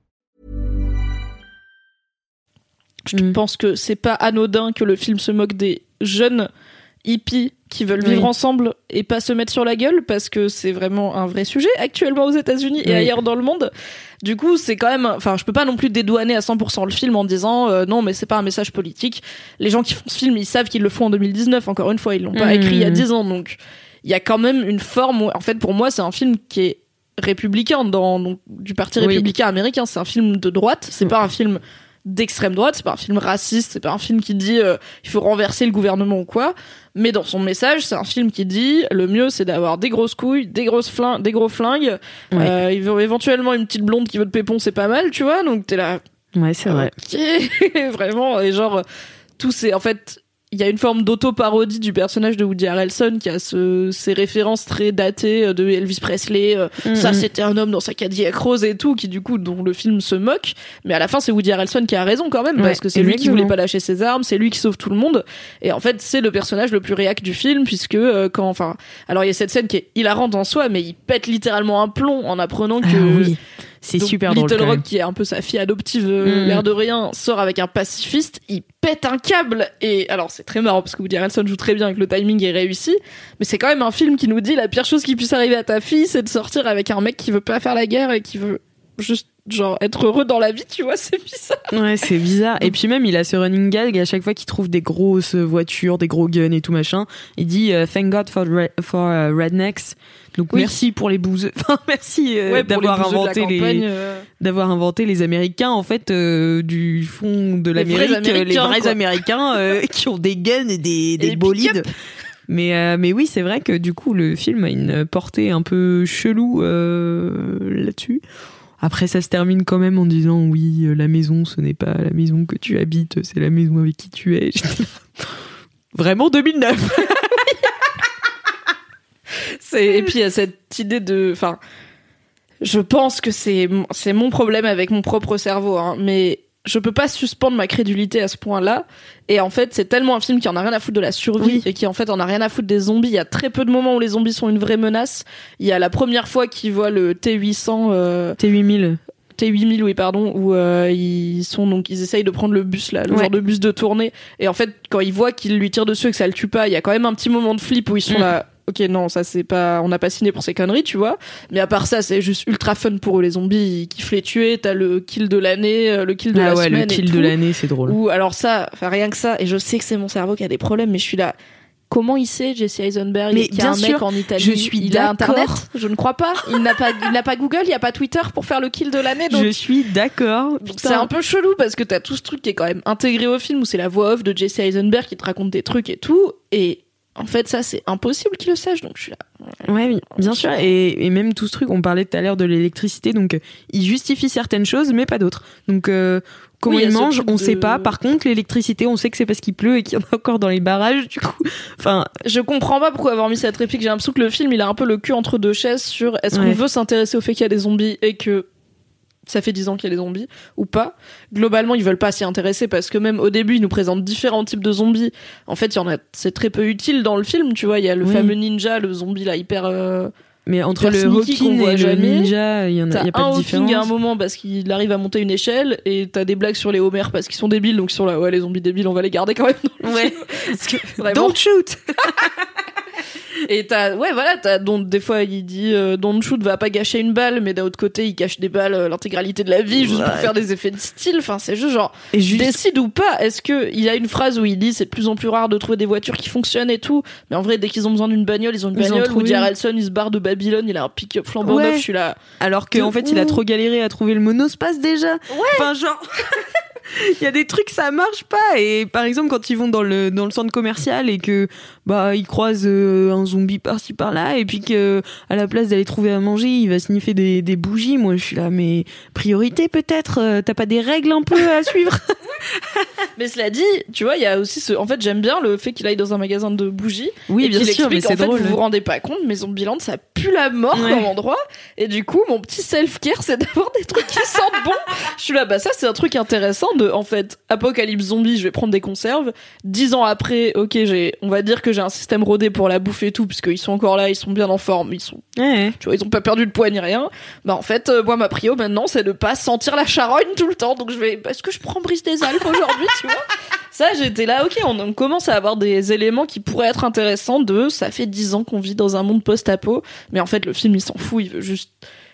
Speaker 1: Je
Speaker 2: Mm.
Speaker 1: pense que c'est pas anodin que le film se moque des jeunes hippies qui veulent vivre ensemble et pas se mettre sur la gueule parce que c'est vraiment un vrai sujet actuellement aux États-Unis et ailleurs dans le monde. Du coup, c'est quand même, enfin, je peux pas non plus dédouaner à 100% le film en disant euh, non, mais c'est pas un message politique. Les gens qui font ce film, ils savent qu'ils le font en 2019. Encore une fois, ils l'ont pas
Speaker 2: Mhm.
Speaker 1: écrit il y a 10 ans, donc il y a quand même une forme. où- en fait, pour moi, c'est un film qui est républicain dans donc, du parti
Speaker 2: Oui.
Speaker 1: républicain américain. C'est un film de droite. C'est pas un film d'extrême droite. C'est pas un film raciste. C'est pas un film qui dit euh, il faut renverser le gouvernement ou quoi. Mais dans son message, c'est un film qui dit le mieux c'est d'avoir des grosses couilles, des grosses flingues, des gros flingues.
Speaker 2: Ouais.
Speaker 1: Euh, éventuellement une petite blonde qui veut de pépon, c'est pas mal, tu vois. Donc t'es là,
Speaker 2: Ouais, c'est vrai.
Speaker 1: Vraiment, et genre, tout c'est, en fait, il y a une forme d'auto-parodie du personnage de Woody Harrelson qui a ce, ces références très datées euh, de Elvis Presley, euh, ça
Speaker 2: Mhm.
Speaker 1: c'était un homme dans sa Cadillac rose et tout, qui du coup, dont le film se moque, mais à la fin c'est Woody Harrelson qui a raison quand même,
Speaker 2: Ouais,
Speaker 1: parce que c'est lui qui voulait pas lâcher ses armes, c'est lui qui sauve tout le monde, et en fait c'est le personnage le plus réac du film, puisque euh, quand, enfin, alors il y a cette scène qui est hilarante en soi, mais il pète littéralement un plomb en apprenant que
Speaker 2: Ah oui, c'est super drôle.
Speaker 1: Little Rock, qui est un peu sa fille adoptive, euh,
Speaker 2: Mm.
Speaker 1: l'air de rien, sort avec un pacifiste, il pète un câble. Et alors, c'est très marrant parce que Woody Harrelson joue très bien et que le timing est réussi. Mais c'est quand même un film qui nous dit la pire chose qui puisse arriver à ta fille, c'est de sortir avec un mec qui veut pas faire la guerre et qui veut juste, genre, être heureux dans la vie, tu vois, c'est bizarre.
Speaker 2: Ouais, c'est bizarre. Et puis même, il a ce running gag à chaque fois qu'il trouve des grosses voitures, des gros guns et tout machin. Il dit euh, Thank God for, for uh, rednecks. Donc
Speaker 1: Oui.
Speaker 2: merci pour les bouseux. Enfin, merci euh,
Speaker 1: Ouais,
Speaker 2: d'avoir inventé les
Speaker 1: euh,
Speaker 2: d'avoir inventé les Américains en fait euh, du fond de
Speaker 1: Les vrais
Speaker 2: l'Amérique, les vrais. Américains euh, qui ont des guns et des, des
Speaker 1: des
Speaker 2: bolides. Mais mais oui, c'est vrai que du coup le film a une portée un peu chelou là-dessus. Après, ça se termine quand même en disant oui, la maison, ce n'est pas la maison que tu habites, c'est la maison avec qui tu es. Vraiment 2009.
Speaker 1: Et puis il y a cette idée de enfin je pense que c'est c'est mon problème avec mon propre cerveau hein, mais je peux pas suspendre ma crédulité à ce point-là et en fait c'est tellement un film qui en a rien à foutre de la survie
Speaker 2: Oui.
Speaker 1: et qui en fait en a rien à foutre des zombies il y a très peu de moments où les zombies sont une vraie menace il y a la première fois qu'ils voient le T800 euh,
Speaker 2: T8000.
Speaker 1: T8000 oui pardon où euh, ils sont donc ils essayent de prendre le bus là le
Speaker 2: Ouais.
Speaker 1: genre de bus de tournée et en fait quand ils voient qu'ils lui tirent dessus et que ça le tue pas il y a quand même un petit moment de flip où ils sont
Speaker 2: Mm.
Speaker 1: là ok non ça c'est pas on n'a pas signé pour ces conneries tu vois mais à part ça c'est juste ultra fun pour eux les zombies ils kiffent les tuer t'as le kill de l'année euh, le kill de
Speaker 2: Ah
Speaker 1: la
Speaker 2: ouais,
Speaker 1: semaine
Speaker 2: le
Speaker 1: et
Speaker 2: kill de
Speaker 1: tout.
Speaker 2: l'année, c'est drôle.
Speaker 1: ou alors ça enfin rien que ça et je sais que c'est mon cerveau qui a des problèmes mais je suis là Comment il sait Jesse Eisenberg
Speaker 2: Mais
Speaker 1: y a
Speaker 2: bien
Speaker 1: un mec
Speaker 2: sûr,
Speaker 1: en Italie
Speaker 2: je suis
Speaker 1: Il a
Speaker 2: d'accord.
Speaker 1: internet? Je ne crois pas. Il n'a pas, il n'a pas Google, il n'y a pas Twitter pour faire le kill de l'année. Donc
Speaker 2: Je suis d'accord.
Speaker 1: c'est un peu chelou parce que t'as tout ce truc qui est quand même intégré au film où c'est la voix off de Jesse Eisenberg qui te raconte des trucs et tout. Et en fait, ça, c'est impossible qu'il le sache. Donc je suis là.
Speaker 2: Ouais, bien sûr. Et, et même tout ce truc, on parlait tout à l'heure de l'électricité, donc euh, il justifie certaines choses, mais pas d'autres. Donc, euh, comment
Speaker 1: Oui,
Speaker 2: mange, on
Speaker 1: de-
Speaker 2: sait pas. Par contre, l'électricité, on sait que c'est parce qu'il pleut et qu'il y en a encore dans les barrages, du coup. Enfin,
Speaker 1: Je comprends pas pourquoi avoir mis cette réplique. J'ai l'impression que le film, il a un peu le cul entre deux chaises sur est-ce qu'on veut s'intéresser au fait qu'il y a des zombies et que ça fait 10 ans qu'il y a des zombies ou pas. Globalement, ils veulent pas s'y intéresser parce que même au début, ils nous présentent différents types de zombies. En fait, il y en a, c'est très peu utile dans le film, tu vois. Il y a le
Speaker 2: Oui.
Speaker 1: fameux ninja, le zombie là hyper. euh,
Speaker 2: mais entre
Speaker 1: Hyper
Speaker 2: le Hawking
Speaker 1: voit
Speaker 2: et le. Ninja, il y en a, y a pas
Speaker 1: un
Speaker 2: de différence.
Speaker 1: à un moment parce qu'il arrive à monter une échelle et t'as des blagues sur les Homers parce qu'ils sont débiles donc ils sont là ouais les zombies débiles on va les garder quand même dans le
Speaker 2: Ouais.
Speaker 1: film. Parce que vraiment.
Speaker 2: Don't shoot!
Speaker 1: et t'as ouais voilà t'as donc des fois il dit euh, don't shoot va pas gâcher une balle mais d'un autre côté il cache des balles euh, l'intégralité de la vie juste pour
Speaker 2: Ouais.
Speaker 1: faire des effets de style enfin c'est juste genre
Speaker 2: Et juste,
Speaker 1: décide ou pas est-ce que il y a une phrase où il dit c'est de plus en plus rare de trouver des voitures qui fonctionnent et tout mais en vrai dès qu'ils ont besoin d'une bagnole ils ont une
Speaker 2: Ils en
Speaker 1: bagnole
Speaker 2: trouvent
Speaker 1: Woody. Harrelson il se barre de Babylone il a un pick-up flambant
Speaker 2: Ouais.
Speaker 1: neuf je suis là
Speaker 2: alors qu'en fait, il a trop galéré à trouver le monospace déjà. Enfin, genre. Il y a des trucs ça marche pas et par exemple quand ils vont dans le dans le centre commercial et que bah ils croisent euh, un zombie par-ci par-là et puis que à la place d'aller trouver à manger il va sniffer des, des bougies moi je suis là mais priorité peut-être euh, t'as pas des règles un peu à suivre?
Speaker 1: Mais cela dit, tu vois, il y a aussi ce. En fait, j'aime bien le fait qu'il aille dans un magasin de bougies.
Speaker 2: Oui,
Speaker 1: et
Speaker 2: bien sûr, mais c'est
Speaker 1: en fait,
Speaker 2: drôle.
Speaker 1: Vous vous rendez pas compte, mais Zombieland, ça pue la mort
Speaker 2: Ouais.
Speaker 1: comme endroit. Et du coup, mon petit self-care, c'est d'avoir des trucs qui sentent bon. Je suis là, bah ça, c'est un truc intéressant de, en fait, apocalypse zombie, je vais prendre des conserves. Dix ans après, ok, j'ai, on va dire que j'ai un système rodé pour la bouffe et tout, puisqu'ils sont encore là, ils sont bien en forme, ils sont
Speaker 2: Ouais.
Speaker 1: tu vois, ils ont pas perdu de poids ni rien. Bah en fait, euh, moi ma prio maintenant, c'est de pas sentir la charogne tout le temps. Donc je vais, est-ce que je prends Brice des Alpes aujourd'hui, tu vois? Ça, j'étais là, ok, on, on commence à avoir des éléments qui pourraient être intéressants. De, ça fait dix ans qu'on vit dans un monde post-apo, mais en fait le film il s'en fout, il veut juste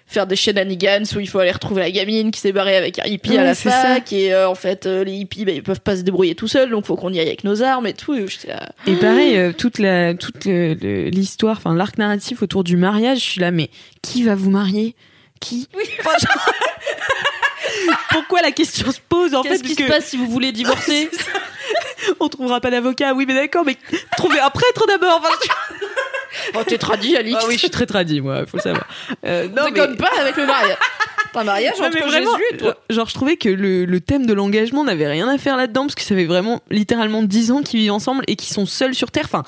Speaker 1: faire des shenanigans où il faut aller retrouver la gamine qui s'est barrée avec un hippie à la fac et euh, en fait euh, les hippies bah, ils peuvent pas se débrouiller tout seuls donc faut qu'on y aille avec nos armes et tout. Et là
Speaker 2: Et pareil, euh, toute la toute l'histoire, enfin l'arc narratif autour du mariage, je suis là, mais qui va vous marier? Qui? Enfin, genre- Pourquoi la question se pose en fait
Speaker 1: qu'est-ce qui se passe si vous voulez divorcer?
Speaker 2: On trouvera pas d'avocat Oui, mais d'accord, mais trouvez un prêtre d'abord. Enfin,
Speaker 1: oh t'es tradit Alix
Speaker 2: Ah oui, je suis très tradie, moi, faut le savoir. Euh, non, mais-
Speaker 1: pas avec le mariage. T'as un mariage
Speaker 2: Ouais,
Speaker 1: entre
Speaker 2: vraiment,
Speaker 1: Jésus et toi.
Speaker 2: euh, genre je trouvais que le, le thème de l'engagement n'avait rien à faire là-dedans parce que ça fait vraiment littéralement 10 ans qu'ils vivent ensemble et qu'ils sont seuls sur Terre. Enfin,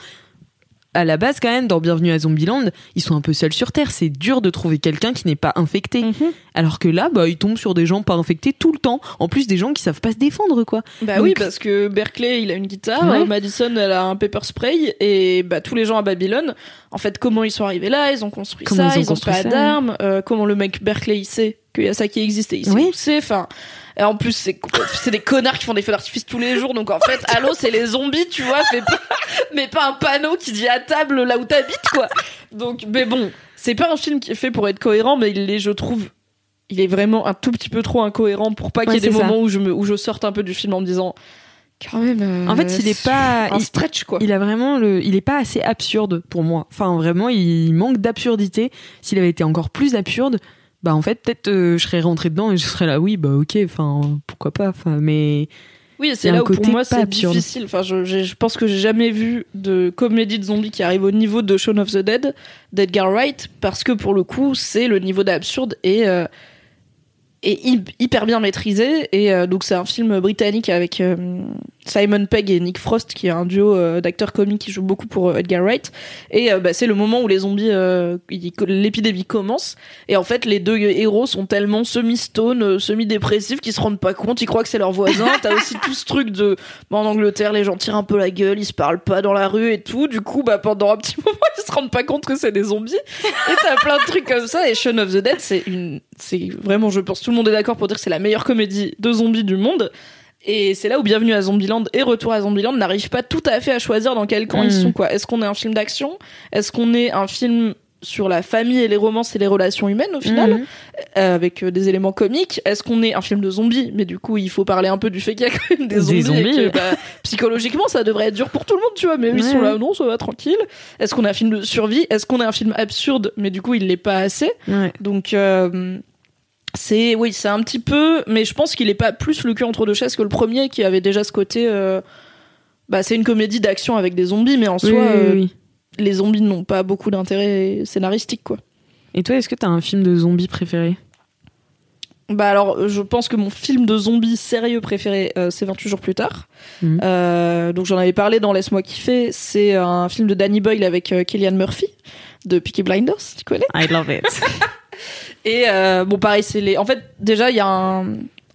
Speaker 2: à la base quand même, dans Bienvenue à Zombieland, ils sont un peu seuls sur Terre. C'est dur de trouver quelqu'un qui n'est pas infecté.
Speaker 1: Mhm.
Speaker 2: Alors que là, bah, ils tombent sur des gens pas infectés tout le temps. En plus, des gens qui savent pas se défendre, quoi.
Speaker 1: Bah
Speaker 2: Donc-
Speaker 1: oui, parce que Berkeley, il a une guitare,
Speaker 2: Ouais.
Speaker 1: euh, Madison, elle a un pepper spray, et bah tous les gens à Babylone, en fait, comment ils sont arrivés là? Ils ont construit
Speaker 2: Comment
Speaker 1: ça,
Speaker 2: ils ont
Speaker 1: ils ont,
Speaker 2: construit
Speaker 1: pas d'armes, euh, comment le mec Berkeley, il sait qu'il y a ça qui existe et il sait
Speaker 2: Oui.
Speaker 1: où c'est, enfin... Et en plus, c'est c'est des connards qui font des feux d'artifice tous les jours, donc en fait, allô, c'est les zombies, tu vois, mais pas, mais pas un panneau qui dit à table là où t'habites, quoi. Donc, mais bon, c'est pas un film qui est fait pour être cohérent, mais il est, je trouve, il est vraiment un tout petit peu trop incohérent pour pas qu'il y ait
Speaker 2: Ouais,
Speaker 1: des
Speaker 2: ça.
Speaker 1: moments où je me, où je sorte un peu du film en me disant, quand même. euh,
Speaker 2: En fait, il est pas,
Speaker 1: un
Speaker 2: il-
Speaker 1: stretch quoi.
Speaker 2: Il a vraiment le, il est pas assez absurde pour moi. Enfin, vraiment, il manque d'absurdité. S'il avait été encore plus absurde, bah en fait, peut-être euh, je serais rentré dedans et je serais là, oui, bah ok, enfin, pourquoi pas. Enfin, mais
Speaker 1: Oui, c'est là où pour moi c'est difficile. Enfin, je, je pense que j'ai jamais vu de comédie de zombies qui arrive au niveau de Shaun of the Dead d'Edgar Wright parce que pour le coup c'est le niveau d'absurde et euh, hy- hyper bien maîtrisé et euh, donc c'est un film britannique avec Simon Pegg et Nick Frost qui est un duo euh, d'acteurs comiques qui joue beaucoup pour euh, Edgar Wright. Et euh, bah, c'est le moment où les zombies l'épidémie commence. Et en fait les deux héros sont tellement semi-stone semi-dépressifs qu'ils se rendent pas compte. Ils croient que c'est leur voisin t'as aussi tout ce truc de bah, en Angleterre les gens tirent un peu la gueule ils se parlent pas dans la rue et tout. Du coup bah pendant un petit moment ils se rendent pas compte que c'est des zombies. Et t'as plein de trucs comme ça. Et Shaun of the Dead c'est une c'est vraiment je pense tout le monde est d'accord pour dire que c'est la meilleure comédie de zombies du monde et c'est là où Bienvenue à Zombieland et Retour à Zombieland n'arrivent pas tout à fait à choisir dans quel camp ils
Speaker 2: Mm.
Speaker 1: sont quoi est-ce qu'on est un film d'action? Est-ce qu'on est un film sur la famille et les romances et les relations humaines au final?
Speaker 2: Mhm.
Speaker 1: euh, avec euh, des éléments comiques? Est-ce qu'on est un film de zombies? Mais du coup, il faut parler un peu du fait qu'il y a quand même des
Speaker 2: Des
Speaker 1: zombies. et que, bah, psychologiquement, ça devrait être dur pour tout le monde, tu vois. Mais eux, ils
Speaker 2: Ouais,
Speaker 1: sont là,
Speaker 2: ouais.
Speaker 1: non, ça va tranquille. Est-ce qu'on est un film de survie? Est-ce qu'on est un film absurde? Mais du coup, il l'est pas assez.
Speaker 2: Ouais.
Speaker 1: Donc, euh, c'est oui, c'est un petit peu. Mais je pense qu'il est pas plus le cul entre deux chaises que le premier, qui avait déjà ce côté. euh, bah, c'est une comédie d'action avec des zombies, mais en
Speaker 2: Oui,
Speaker 1: soi,
Speaker 2: oui,
Speaker 1: euh, les zombies n'ont pas beaucoup d'intérêt scénaristique, quoi.
Speaker 2: Et toi, est-ce que t'as un film de zombies préféré?
Speaker 1: Bah alors, je pense que mon film de zombies sérieux préféré, euh, c'est 28 jours plus tard. Euh, donc j'en avais parlé dans Laisse-moi kiffer. C'est un film de Danny Boyle avec euh, Killian Murphy de Peaky Blinders, tu connais?
Speaker 2: I love it.
Speaker 1: Et euh, bon, pareil, c'est les. En fait, déjà, il y a un,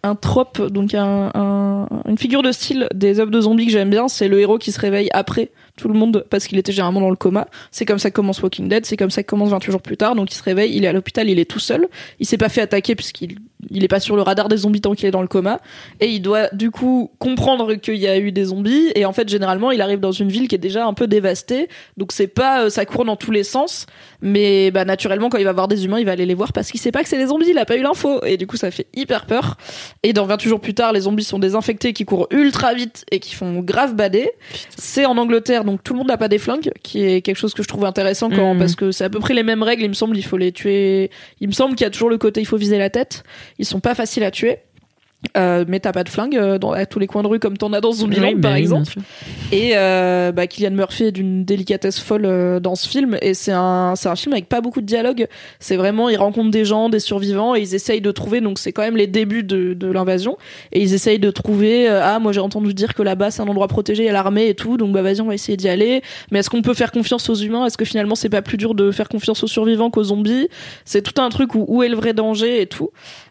Speaker 1: un trope, donc un, un- une figure de style des œuvres de zombies que j'aime bien. C'est le héros qui se réveille après tout le monde parce qu'il était généralement dans le coma. C'est comme ça que commence Walking Dead. C'est comme ça que commence 28 jours plus tard. Donc il se réveille, il est à l'hôpital, il est tout seul. Il s'est pas fait attaquer puisqu'il il est pas sur le radar des zombies tant qu'il est dans le coma. Et il doit du coup comprendre qu'il y a eu des zombies. Et en fait, généralement, il arrive dans une ville qui est déjà un peu dévastée. Donc c'est pas, euh, ça court dans tous les sens. Mais bah naturellement, quand il va voir des humains, il va aller les voir parce qu'il sait pas que c'est des zombies. Il a pas eu l'info. Et du coup, ça fait hyper peur. Et dans 28 jours plus tard, les zombies sont désinfectés, qui courent ultra vite et qui font grave bader. C'est en Angleterre, donc tout le monde n'a pas des flingues, qui est quelque chose que je trouve intéressant quand,
Speaker 2: Mhm.
Speaker 1: parce que c'est à peu près les mêmes règles. Il me semble, il faut les tuer. Il me semble qu'il y a toujours le côté, il faut viser la tête. Ils sont pas faciles à tuer. Euh, mais t'as pas de flingue euh, dans, à tous les coins de rue comme t'en as dans Zombieland
Speaker 2: Oui,
Speaker 1: par
Speaker 2: oui,
Speaker 1: exemple. Et euh, bah, Kylian Murphy est d'une délicatesse folle euh, dans ce film. Et c'est un, c'est un film avec pas beaucoup de dialogue. C'est vraiment, ils rencontrent des gens, des survivants, et ils essayent de trouver. Donc c'est quand même les débuts de, de l'invasion. Et ils essayent de trouver. euh, ah, moi j'ai entendu dire que là-bas c'est un endroit protégé, il y a l'armée et tout. Donc bah vas-y, on va essayer d'y aller. Mais est-ce qu'on peut faire confiance aux humains? Est-ce que finalement c'est pas plus dur de faire confiance aux survivants qu'aux zombies? C'est tout un truc où où est le vrai danger et tout.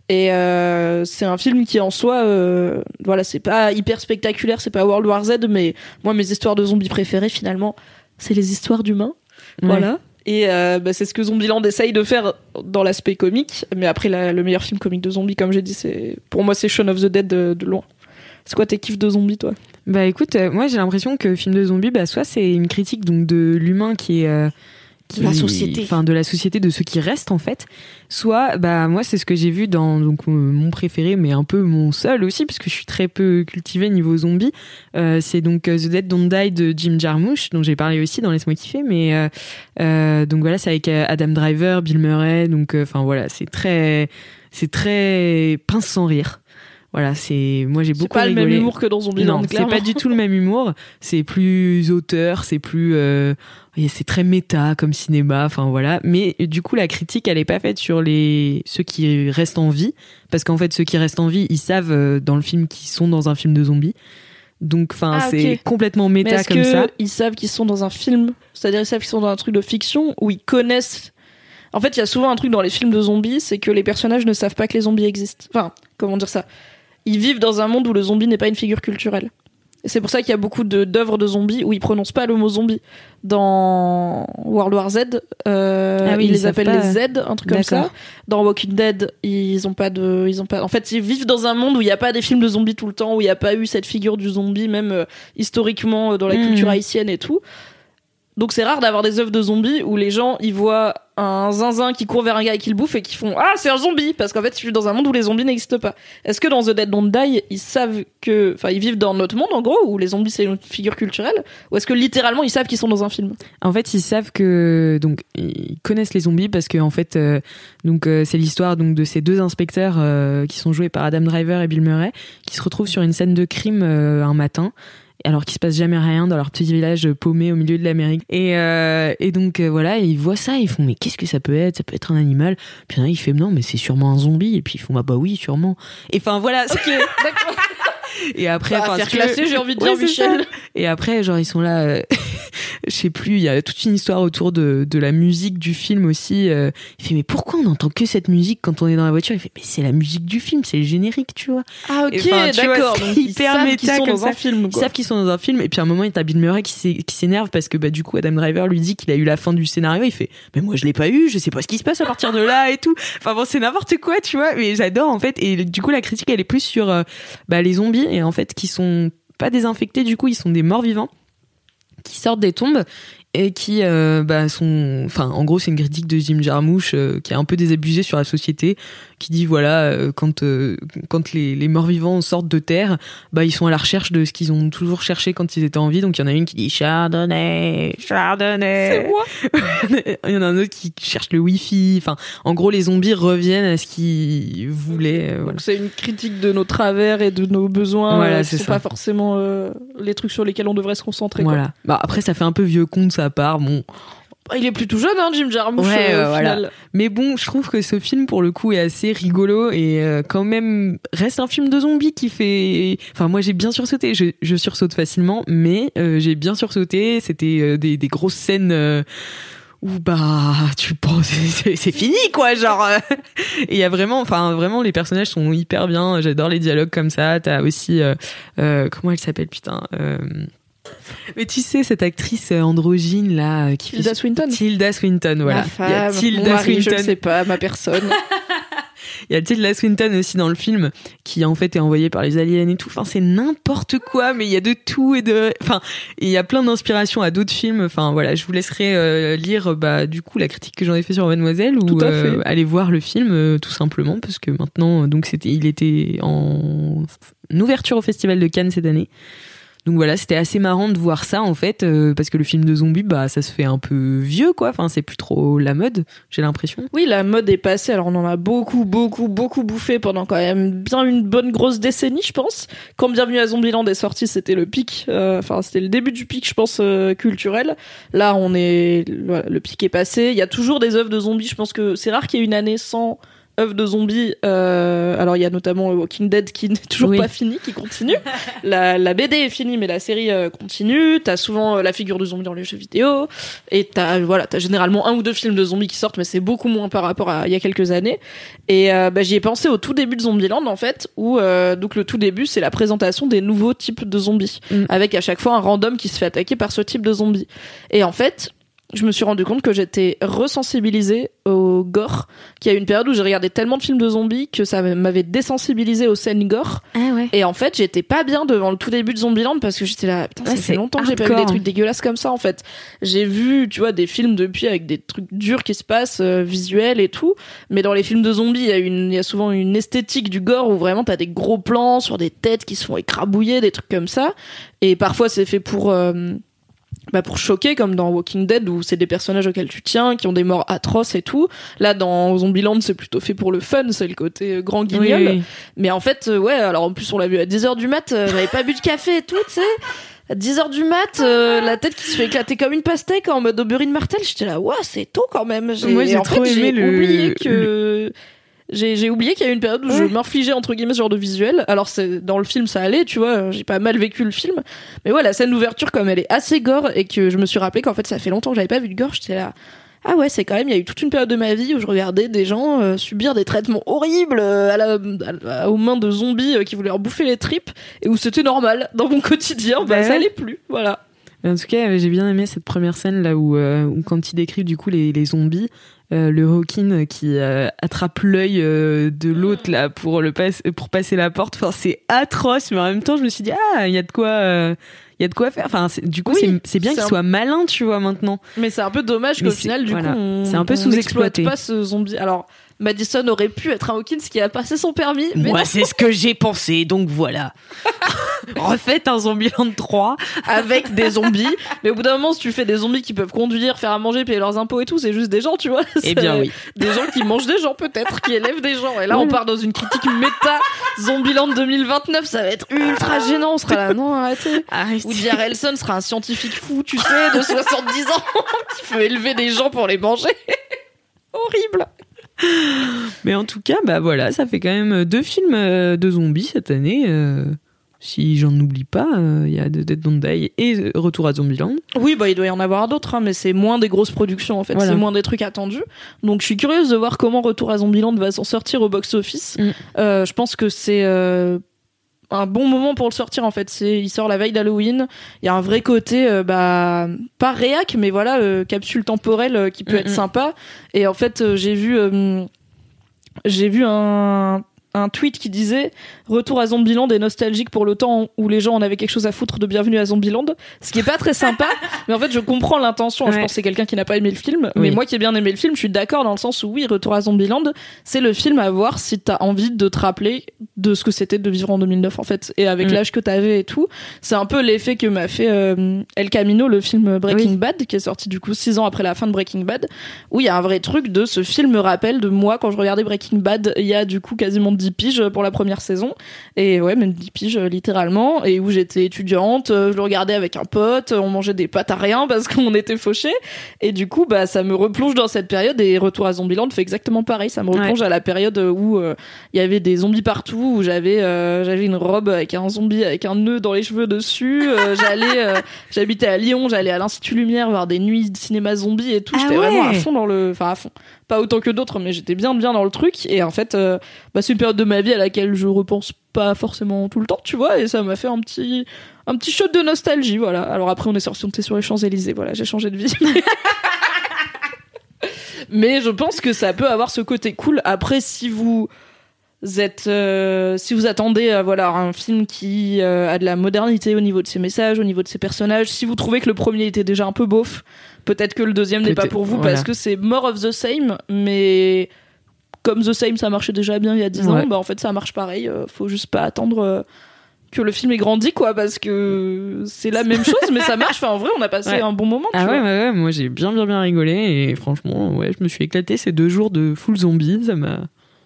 Speaker 1: Et euh, c'est un film qui en soi, euh, voilà, c'est pas hyper spectaculaire, c'est pas World War Z, mais moi mes histoires de zombies préférées finalement, c'est les histoires d'humains,
Speaker 2: Ouais.
Speaker 1: voilà. Et euh, bah, c'est ce que Zombieland essaye de faire dans l'aspect comique, mais après la- le meilleur film comique de zombies, comme j'ai dit, c'est pour moi c'est Shaun of the Dead de, de loin. C'est quoi tes kiffs de zombies toi?
Speaker 2: Bah écoute, moi j'ai l'impression que film de zombies, bah soit c'est une critique donc de l'humain qui est qui-
Speaker 1: De la société.
Speaker 2: enfin de la société, de ceux qui restent en fait. Soit bah moi c'est ce que j'ai vu dans donc mon préféré, mais un peu mon seul aussi, parce que je suis très peu cultivée niveau zombies. Euh, c'est donc euh, The Dead Don't Die de Jim Jarmusch, dont j'ai parlé aussi dans Laisse-moi kiffer. Mais euh, euh, donc voilà, c'est avec euh, Adam Driver, Bill Murray, donc euh, enfin voilà, c'est très c'est très pince sans rire. Voilà, c'est moi j'ai
Speaker 1: C'est
Speaker 2: beaucoup
Speaker 1: pas le même humour que dans Zombieland,
Speaker 2: Non, c'est pas du tout le même humour. C'est plus auteur, c'est plus, euh, c'est très méta comme cinéma. Enfin voilà. Mais du coup, la critique, elle est pas faite sur les ceux qui restent en vie, parce qu'en fait, ceux qui restent en vie, ils savent euh, dans le film qu'ils sont dans un film de zombies. Donc, enfin,
Speaker 1: Ah,
Speaker 2: c'est complètement méta comme
Speaker 1: que
Speaker 2: ça.
Speaker 1: ils savent qu'ils sont dans un film? C'est-à-dire ils savent qu'ils sont dans un truc de fiction où ils connaissent? En fait, il y a souvent un truc dans les films de zombies, c'est que les personnages ne savent pas que les zombies existent. Enfin, comment dire ça? Ils vivent dans un monde où le zombie n'est pas une figure culturelle. C'est pour ça qu'il y a beaucoup d'œuvres de zombies où ils prononcent pas le mot zombie. Dans World War Z, euh,
Speaker 2: Ah oui,
Speaker 1: ils
Speaker 2: ils
Speaker 1: les appellent
Speaker 2: pas.
Speaker 1: les Z, un truc comme ça. Dans Walking Dead, ils ont pas de, ils ont pas. En fait, ils vivent dans un monde où il n'y a pas des films de zombies tout le temps, où il n'y a pas eu cette figure du zombie, même euh, historiquement euh, dans la
Speaker 2: Mhm.
Speaker 1: culture haïtienne et tout. Donc c'est rare d'avoir des œuvres de zombies où les gens ils voient un zinzin qui court vers un gars et qui le bouffe et qui font ah c'est un zombie! Parce qu'en fait ils vivent dans un monde où les zombies n'existent pas. Est-ce que dans The Dead Don't Die ils savent que enfin ils vivent dans notre monde en gros où les zombies c'est une figure culturelle? Ou est-ce que littéralement ils savent qu'ils sont dans un film?
Speaker 2: En fait, ils savent que donc ils connaissent les zombies parce que en fait euh, donc euh, c'est l'histoire donc de ces deux inspecteurs euh, qui sont joués par Adam Driver et Bill Murray qui se retrouvent sur une scène de crime un matin alors qu'il se passe jamais rien dans leur petit village paumé au milieu de l'Amérique. Et euh, et donc euh, voilà ils voient ça ils font mais qu'est-ce que ça peut être? Ça peut être un animal. Puis il fait non mais c'est sûrement un zombie. Et puis ils font bah bah oui sûrement. Et enfin voilà
Speaker 1: Ok d'accord.
Speaker 2: Et après enfin,
Speaker 1: faire
Speaker 2: que-
Speaker 1: classer j'ai envie de dire. Michel.
Speaker 2: et après, genre, ils sont là, euh, je sais plus, il y a toute une histoire autour de, de la musique du film aussi. euh, il fait, mais pourquoi on n'entend que cette musique quand on est dans la voiture? Il fait, mais c'est la musique du film, c'est le générique, tu vois.
Speaker 1: Ah ok d'accord donc ils savent qu'ils sont dans un film
Speaker 2: Ils savent qu'ils sont dans un film, et puis à un moment, il y a Bill Murray qui s'énerve parce que bah, du coup, Adam Driver lui dit qu'il a eu la fin du scénario. Il fait, mais moi, je l'ai pas eu, je sais pas ce qui se passe à partir de là et tout. Enfin bon, c'est n'importe quoi, tu vois, mais j'adore en fait. Et du coup, la critique, elle est plus sur euh, bah, les zombies, et en fait, qui sont pas désinfectés, du coup, ils sont des morts vivants qui sortent des tombes et qui euh, bah, sont enfin en gros c'est une critique de Jim Jarmusch euh, qui est un peu désabusé sur la société qui dit voilà euh, quand euh, quand les, les morts vivants sortent de terre bah ils sont à la recherche de ce qu'ils ont toujours cherché quand ils étaient en vie donc il y en a une qui dit chardonnay chardonnay
Speaker 1: C'est moi.
Speaker 2: il y en a un autre qui cherche le wifi enfin en gros les zombies reviennent à ce qu'ils voulaient euh, voilà.
Speaker 1: C'est une critique de nos travers et de nos besoins.
Speaker 2: Voilà,
Speaker 1: euh,
Speaker 2: c'est
Speaker 1: pas forcément les trucs sur lesquels on devrait se concentrer. quoi.
Speaker 2: voilà bah après ça fait un peu vieux con de sa part bon
Speaker 1: Il est plutôt jeune, hein, Jim Jarmusch.
Speaker 2: Ouais,
Speaker 1: euh,
Speaker 2: voilà.
Speaker 1: final.
Speaker 2: Mais bon, je trouve que ce film, pour le coup, est assez rigolo et euh, quand même reste un film de zombies qui fait. Enfin, moi, j'ai bien sursauté. Je, je sursaute facilement, mais euh, j'ai bien sursauté. C'était euh, des, des grosses scènes. euh, où bah tu penses c'est fini quoi genre euh. et il y a vraiment enfin vraiment les personnages sont hyper bien j'adore les dialogues comme ça t'as aussi euh, euh, comment elle s'appelle putain euh, mais tu sais cette actrice euh, androgyne là euh, qui fait
Speaker 1: Tilda Swinton.
Speaker 2: Tilda Swinton, voilà.
Speaker 1: Ma
Speaker 2: Il y a
Speaker 1: femme,
Speaker 2: Tilda
Speaker 1: mon mari, je
Speaker 2: Swinton.
Speaker 1: ne sais pas, ma personne.
Speaker 2: Il y a Tilda Swinton aussi dans le film qui en fait est envoyée par les aliens et tout. Enfin, c'est n'importe quoi, mais il y a de tout et de. Enfin, il y a plein d'inspirations à d'autres films. Enfin, voilà, je vous laisserai euh, lire bah du coup la critique que j'en ai fait sur Mademoiselle ou euh, aller voir le film euh, tout simplement parce que maintenant donc c'était il était en ouverture au Festival de Cannes cette année. Donc voilà, c'était assez marrant de voir ça en fait, euh, parce que le film de zombies, bah ça se fait un peu vieux quoi. Enfin, c'est plus trop la mode, j'ai l'impression.
Speaker 1: Oui, la mode est passée. Alors on en a beaucoup, beaucoup, beaucoup bouffé pendant quand même bien une bonne grosse décennie, je pense. Quand Bienvenue à Zombieland est sorti, c'était le pic. euh, Enfin, c'était le début du pic, je pense, euh, culturel. Là, on est, le pic est passé. Il y a toujours des œuvres de zombies. Je pense que c'est rare qu'il y ait une année sans œuvres de zombies. Euh, alors, il y a notamment Walking Dead qui n'est toujours
Speaker 2: Oui.
Speaker 1: pas fini, qui continue. la, la BD est finie, mais la série euh, continue. T'as souvent euh, la figure de zombie dans les jeux vidéo. Et t'as, voilà, t'as généralement un ou deux films de zombies qui sortent, mais c'est beaucoup moins par rapport à il y a quelques années. Et euh, bah, j'y ai pensé au tout début de Zombieland, en fait, où, euh, donc le tout début, c'est la présentation des nouveaux types de zombies.
Speaker 2: Mm.
Speaker 1: Avec à chaque fois un random qui se fait attaquer par ce type de zombie. Et en fait, je me suis rendu compte que j'étais resensibilisée au gore, qu'il y a eu une période où j'ai regardé tellement de films de zombies que ça m'avait désensibilisée aux scènes gore.
Speaker 2: Ah ouais.
Speaker 1: Et en fait, j'étais pas bien devant le tout début de Zombieland parce que j'étais là, putain, ça fait longtemps que j'ai pas vu des trucs dégueulasses comme ça en fait. J'ai vu, tu vois, des films depuis avec des trucs durs qui se passent, euh, visuels et tout. Mais dans les films de zombies, il y a une, il y a souvent une esthétique du gore où vraiment t'as des gros plans sur des têtes qui se font écrabouiller, des trucs comme ça. Et parfois c'est fait pour, euh, bah pour choquer comme dans Walking Dead où c'est des personnages auxquels tu tiens qui ont des morts atroces et tout là dans Zombieland c'est plutôt fait pour le fun c'est le côté euh, grand guignol
Speaker 2: oui.
Speaker 1: mais en fait, euh, ouais, alors en plus on l'a vu à 10h du mat, euh, j'avais pas bu de café et tout, tu sais. À 10h du mat, euh, la tête qui se fait éclater comme une pastèque en mode Aubery de Martel, j'étais là, ouais, c'est tôt quand même.
Speaker 2: Moi, j'ai
Speaker 1: en
Speaker 2: trop
Speaker 1: fait,
Speaker 2: aimé
Speaker 1: j'ai
Speaker 2: le-
Speaker 1: oublié que j'ai oublié qu'il y a eu une période où je m'infligeais entre guillemets ce genre de visuel. Alors c'est dans le film ça allait, tu vois, j'ai pas mal vécu le film. Mais ouais, la scène d'ouverture comme elle est assez gore et que je me suis rappelé qu'en fait ça fait longtemps que j'avais pas vu de gore, j'étais là ah ouais, c'est quand même, il y a eu toute une période de ma vie où je regardais des gens euh, subir des traitements horribles euh, à la, à aux mains de zombies euh, qui voulaient leur bouffer les tripes et où c'était normal dans mon quotidien. Bah,
Speaker 2: Bah
Speaker 1: ça allait plus, voilà.
Speaker 2: En tout cas, j'ai bien aimé cette première scène là où, où quand il décrit du coup les, les zombies, euh, le Hawking qui euh, attrape l'œil euh, de l'autre là pour le passe, pour passer la porte. Enfin, c'est atroce, mais en même temps, je me suis dit ah, il y a de quoi, il y a de quoi faire. Enfin, du coup,
Speaker 1: Oui,
Speaker 2: c'est- bien qu'il
Speaker 1: un-
Speaker 2: soit malin, tu vois maintenant.
Speaker 1: Mais c'est un peu dommage qu'au final, du
Speaker 2: voilà.
Speaker 1: coup, on,
Speaker 2: C'est un peu sous-exploité.
Speaker 1: pas ce zombie. Alors, Madison aurait pu être un Hawkins qui a passé son permis, mais non,
Speaker 2: c'est ce que j'ai pensé, donc voilà. Refaites un Zombieland 3.
Speaker 1: avec des zombies. mais au bout d'un moment, si tu fais des zombies qui peuvent conduire, faire à manger, payer leurs impôts et tout, c'est juste des gens, tu vois.
Speaker 2: Eh bien oui.
Speaker 1: Des gens qui mangent des gens peut-être, qui élèvent des gens. Et là, on part dans une critique méta Zombieland 2029, ça va être ultra gênant. On sera là, non, arrêtez. Woody Harrelson sera un scientifique fou, tu sais, de 70 ans, qui veut élever des gens pour les manger. Horrible.
Speaker 2: Mais en tout cas, bah voilà, ça fait quand même deux films euh, de zombies cette année. euh, si j'en oublie pas, euh, il y a Dead Don't Die et Retour à Zombieland.
Speaker 1: Oui, bah il doit y en avoir d'autres, hein, mais c'est moins des grosses productions en fait,
Speaker 2: Voilà.
Speaker 1: c'est moins des trucs attendus. Donc je suis curieuse de voir comment Retour à Zombieland va s'en sortir au box-office.
Speaker 2: Mm.
Speaker 1: Euh, je pense que c'est un bon moment pour le sortir en fait. C'est, il sort la veille d'Halloween. Il y a un vrai côté, euh, bah pas réac, mais voilà, euh, capsule temporelle euh, qui peut
Speaker 2: Mm,
Speaker 1: être
Speaker 2: mm.
Speaker 1: sympa. Et en fait, j'ai vu, j'ai vu un un tweet qui disait Retour à Zombieland est nostalgique pour le temps où les gens en avaient quelque chose à foutre de Bienvenue à Zombieland. Ce qui est pas très sympa, mais en fait, je comprends l'intention. Je pense que c'est quelqu'un qui n'a pas aimé le film. Mais moi qui ai bien aimé le film, je suis d'accord dans le sens où oui, Retour à Zombieland, c'est le film à voir si t'as envie de te rappeler de ce que c'était de vivre en 2009, en fait. Et avec
Speaker 2: Mm.
Speaker 1: l'âge que t'avais et tout. C'est un peu l'effet que m'a fait euh, El Camino, le film Breaking
Speaker 2: Oui.
Speaker 1: Bad, qui est sorti du coup six ans après la fin de Breaking Bad, où il y a un vrai truc de ce film me rappelle de moi quand je regardais Breaking Bad il y a du coup quasiment 10 piges pour la première saison. Et ouais, même 10 piges littéralement. Et où j'étais étudiante, euh, je le regardais avec un pote, on mangeait des pâtes à rien parce qu'on était fauchés. Et du coup, bah, ça me replonge dans cette période et Retour à Zombieland fait exactement pareil. Ça me replonge à la période où euh, il y avait des zombies partout, où j'avais euh, j'avais une robe avec un zombie avec un nœud dans les cheveux dessus. Euh, j'allais, j'habitais à Lyon, j'allais à l'Institut Lumière voir des nuits de cinéma zombie et tout.
Speaker 2: Ah
Speaker 1: J'étais vraiment à fond dans le, enfin à fond. Pas autant que d'autres, mais j'étais bien bien dans le truc. Et en fait, euh, bah, c'est une période de ma vie à laquelle je repense pas forcément tout le temps, tu vois. Et ça m'a fait un petit un petit shot de nostalgie, voilà. Alors après, on est sorti, sur les Champs Élysées, voilà. J'ai changé de vie. Mais je pense que ça peut avoir ce côté cool. Après, si vous êtes, euh, si vous attendez, euh, voilà, un film qui a de la modernité au niveau de ses messages, au niveau de ses personnages, si vous trouvez que le premier était déjà un peu beauf, peut-être que le deuxième n'est pas pour vous
Speaker 2: voilà.
Speaker 1: parce que c'est more of the same, mais comme The Same ça marchait déjà bien il y a 10
Speaker 2: Ouais.
Speaker 1: ans, bah en fait ça marche pareil. euh, faut juste pas attendre. euh, que le film est grandi quoi parce que c'est la même chose mais ça marche enfin en vrai on a passé
Speaker 2: Ouais.
Speaker 1: un bon moment tu
Speaker 2: Ah ouais,
Speaker 1: vois.
Speaker 2: ouais, ouais, moi j'ai bien bien bien rigolé et franchement, ouais, je me suis éclaté ces deux jours de full zombie, ça m'a.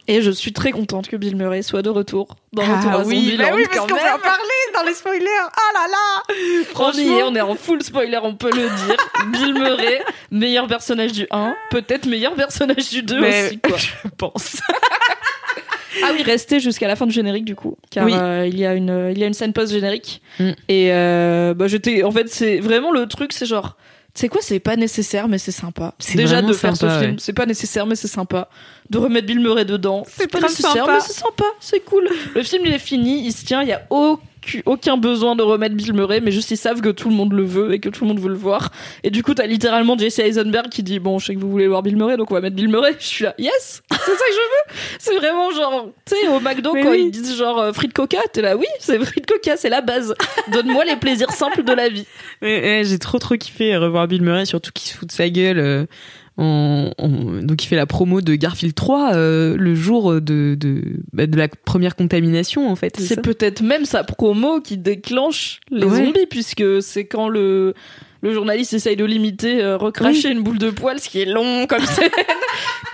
Speaker 1: Et je suis très contente que Bill Murray soit de retour dans Retour à Zombieland, quand même.
Speaker 2: parler dans les spoilers. Oh là là
Speaker 1: on y est, on est en full spoiler, on peut le dire. Bill Murray, meilleur personnage du 1, peut-être meilleur personnage du 2
Speaker 2: Mais-
Speaker 1: aussi, quoi.
Speaker 2: je pense.
Speaker 1: Ah oui, restez jusqu'à la fin du générique, du coup. Car
Speaker 2: Oui.
Speaker 1: euh, il, y a une, il y a une scène post-générique.
Speaker 2: Mm.
Speaker 1: Et euh, bah, j'étais. En fait, c'est vraiment le truc, c'est genre. Sais quoi, c'est pas nécessaire, mais c'est sympa.
Speaker 2: C'est
Speaker 1: Déjà de faire
Speaker 2: sympa,
Speaker 1: ce film,
Speaker 2: ouais.
Speaker 1: c'est pas nécessaire, mais c'est sympa. De remettre Bill Murray dedans, c'est pas nécessaire,
Speaker 2: sympa.
Speaker 1: mais c'est sympa, c'est cool. Le film, il est fini, il se tient, il y a aucun, aucun besoin de remettre Bill Murray, mais juste ils savent que tout le monde le veut et que tout le monde veut le voir. Et du coup, t'as littéralement Jesse Eisenberg qui dit Bon, je sais que vous voulez voir Bill Murray, donc on va mettre Bill Murray. Je suis là, yes, c'est ça que je veux. C'est vraiment genre, tu sais, au McDo,
Speaker 2: Mais
Speaker 1: quand
Speaker 2: oui.
Speaker 1: ils disent genre euh, frites coca, t'es là, oui, c'est frites coca, c'est la base. Donne-moi les plaisirs simples de la vie.
Speaker 2: J'ai trop trop kiffé revoir Bill Murray, surtout qu'il se fout de sa gueule. euh, en- en- donc il fait la promo de Garfield 3 euh, le jour de, de, bah, de la première contamination en fait.
Speaker 1: C'est peut-être même sa promo qui déclenche les
Speaker 2: Ouais.
Speaker 1: zombies, puisque c'est quand le, le journaliste essaye de l'imiter, euh, recracher une boule de poil, ce qui est long comme scène,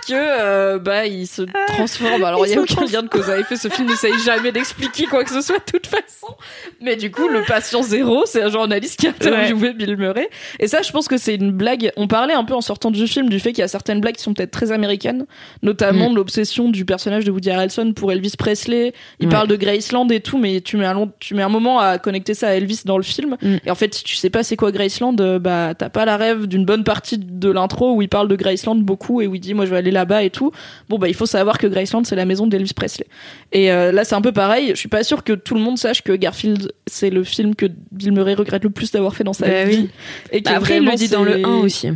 Speaker 1: que euh, bah il se transforme. Alors
Speaker 2: il
Speaker 1: il y a aucun lien de cause à effet. Ce film n'essaye jamais d'expliquer quoi que ce soit de toute façon. Mais du coup, le patient zéro, c'est un journaliste qui a interviewé Bill Murray. Et ça, je pense que c'est une blague. On parlait un peu en sortant du film du fait qu'il y a certaines blagues qui sont peut-être très américaines, notamment
Speaker 2: Mm.
Speaker 1: de l'obsession du personnage de Woody Harrelson pour Elvis Presley. Il
Speaker 2: Ouais.
Speaker 1: parle de Graceland et tout, mais tu mets un long, tu mets un moment à connecter ça à Elvis dans le film.
Speaker 2: Mm.
Speaker 1: Et en fait, si tu sais pas c'est quoi Graceland, bah t'as pas la rêve d'une bonne partie de l'intro où il parle de Graceland beaucoup et où il dit moi je vais aller là-bas et tout. Bon bah il faut savoir que Graceland c'est la maison d'Elvis Presley. Et euh, là c'est un peu pareil. Je suis pas sûre que tout le monde sache que Garfield c'est le film que Bill Murray regrette le plus d'avoir fait dans sa
Speaker 2: Bah
Speaker 1: vie.
Speaker 2: oui.
Speaker 1: Et
Speaker 2: Bah, après il le dit dans le
Speaker 1: c'est-
Speaker 2: 1 aussi.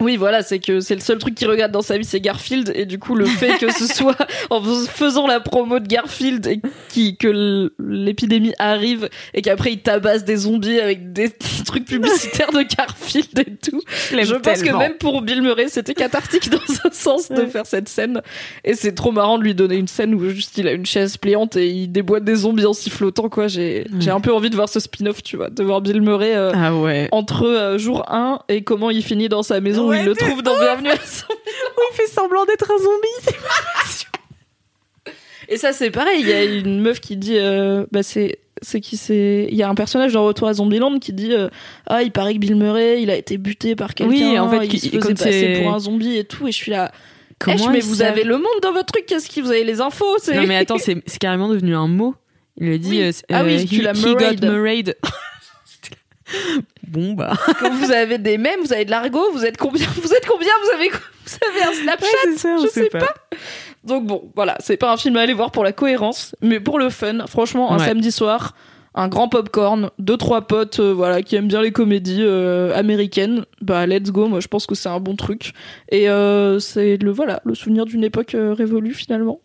Speaker 1: Oui, voilà, c'est que c'est le seul truc qu'il regarde dans sa vie, c'est Garfield, et du coup, le fait que ce soit en faisant la promo de Garfield et qui, que l'épidémie arrive et qu'après il tabasse des zombies avec des trucs publicitaires de Garfield et tout. Je pense que même pour Bill Murray, c'était cathartique dans un sens de faire cette scène. Et c'est trop marrant de lui donner une scène où juste il a une chaise pliante et il déboîte des zombies en sifflotant, quoi. J'ai, j'ai un peu envie de voir ce spin-off, tu vois, de voir Bill Murray, euh,
Speaker 2: Ah ouais.
Speaker 1: entre euh, jour 1 et comment il finit dans sa maison où
Speaker 2: Ouais,
Speaker 1: il le trouve dans Bienvenue à son...
Speaker 2: il fait semblant d'être un zombie.
Speaker 1: Et ça c'est pareil, il y a une meuf qui dit euh, bah c'est c'est qui c'est il y a un personnage dans Retour à Zombieland qui dit euh, ah il paraît que Bill Murray il a été buté par quelqu'un
Speaker 2: Oui, en fait,
Speaker 1: il se faisait passer pour un zombie et tout et je suis là
Speaker 2: Comment
Speaker 1: Eh, mais vous
Speaker 2: savent
Speaker 1: avez le monde dans votre truc qu'est-ce qui vous avez les infos
Speaker 2: Non mais attends, c'est carrément devenu un mot. Il a dit.
Speaker 1: Oui.
Speaker 2: euh,
Speaker 1: Ah oui,
Speaker 2: euh,
Speaker 1: tu l'as murrayed.
Speaker 2: bon bah.
Speaker 1: Quand vous avez des mèmes vous avez de l'argot vous êtes combien vous êtes combien vous avez vous avez un Snapchat
Speaker 2: ça,
Speaker 1: je sais pas. Donc bon, voilà, c'est pas un film à aller voir pour la cohérence, mais pour le fun. Franchement, un
Speaker 2: Ouais.
Speaker 1: samedi soir, un grand popcorn, deux trois potes, euh, voilà, qui aiment bien les comédies euh, américaines. Bah let's go. Moi, je pense que c'est un bon truc. Et euh, c'est le voilà, le souvenir d'une époque révolue finalement,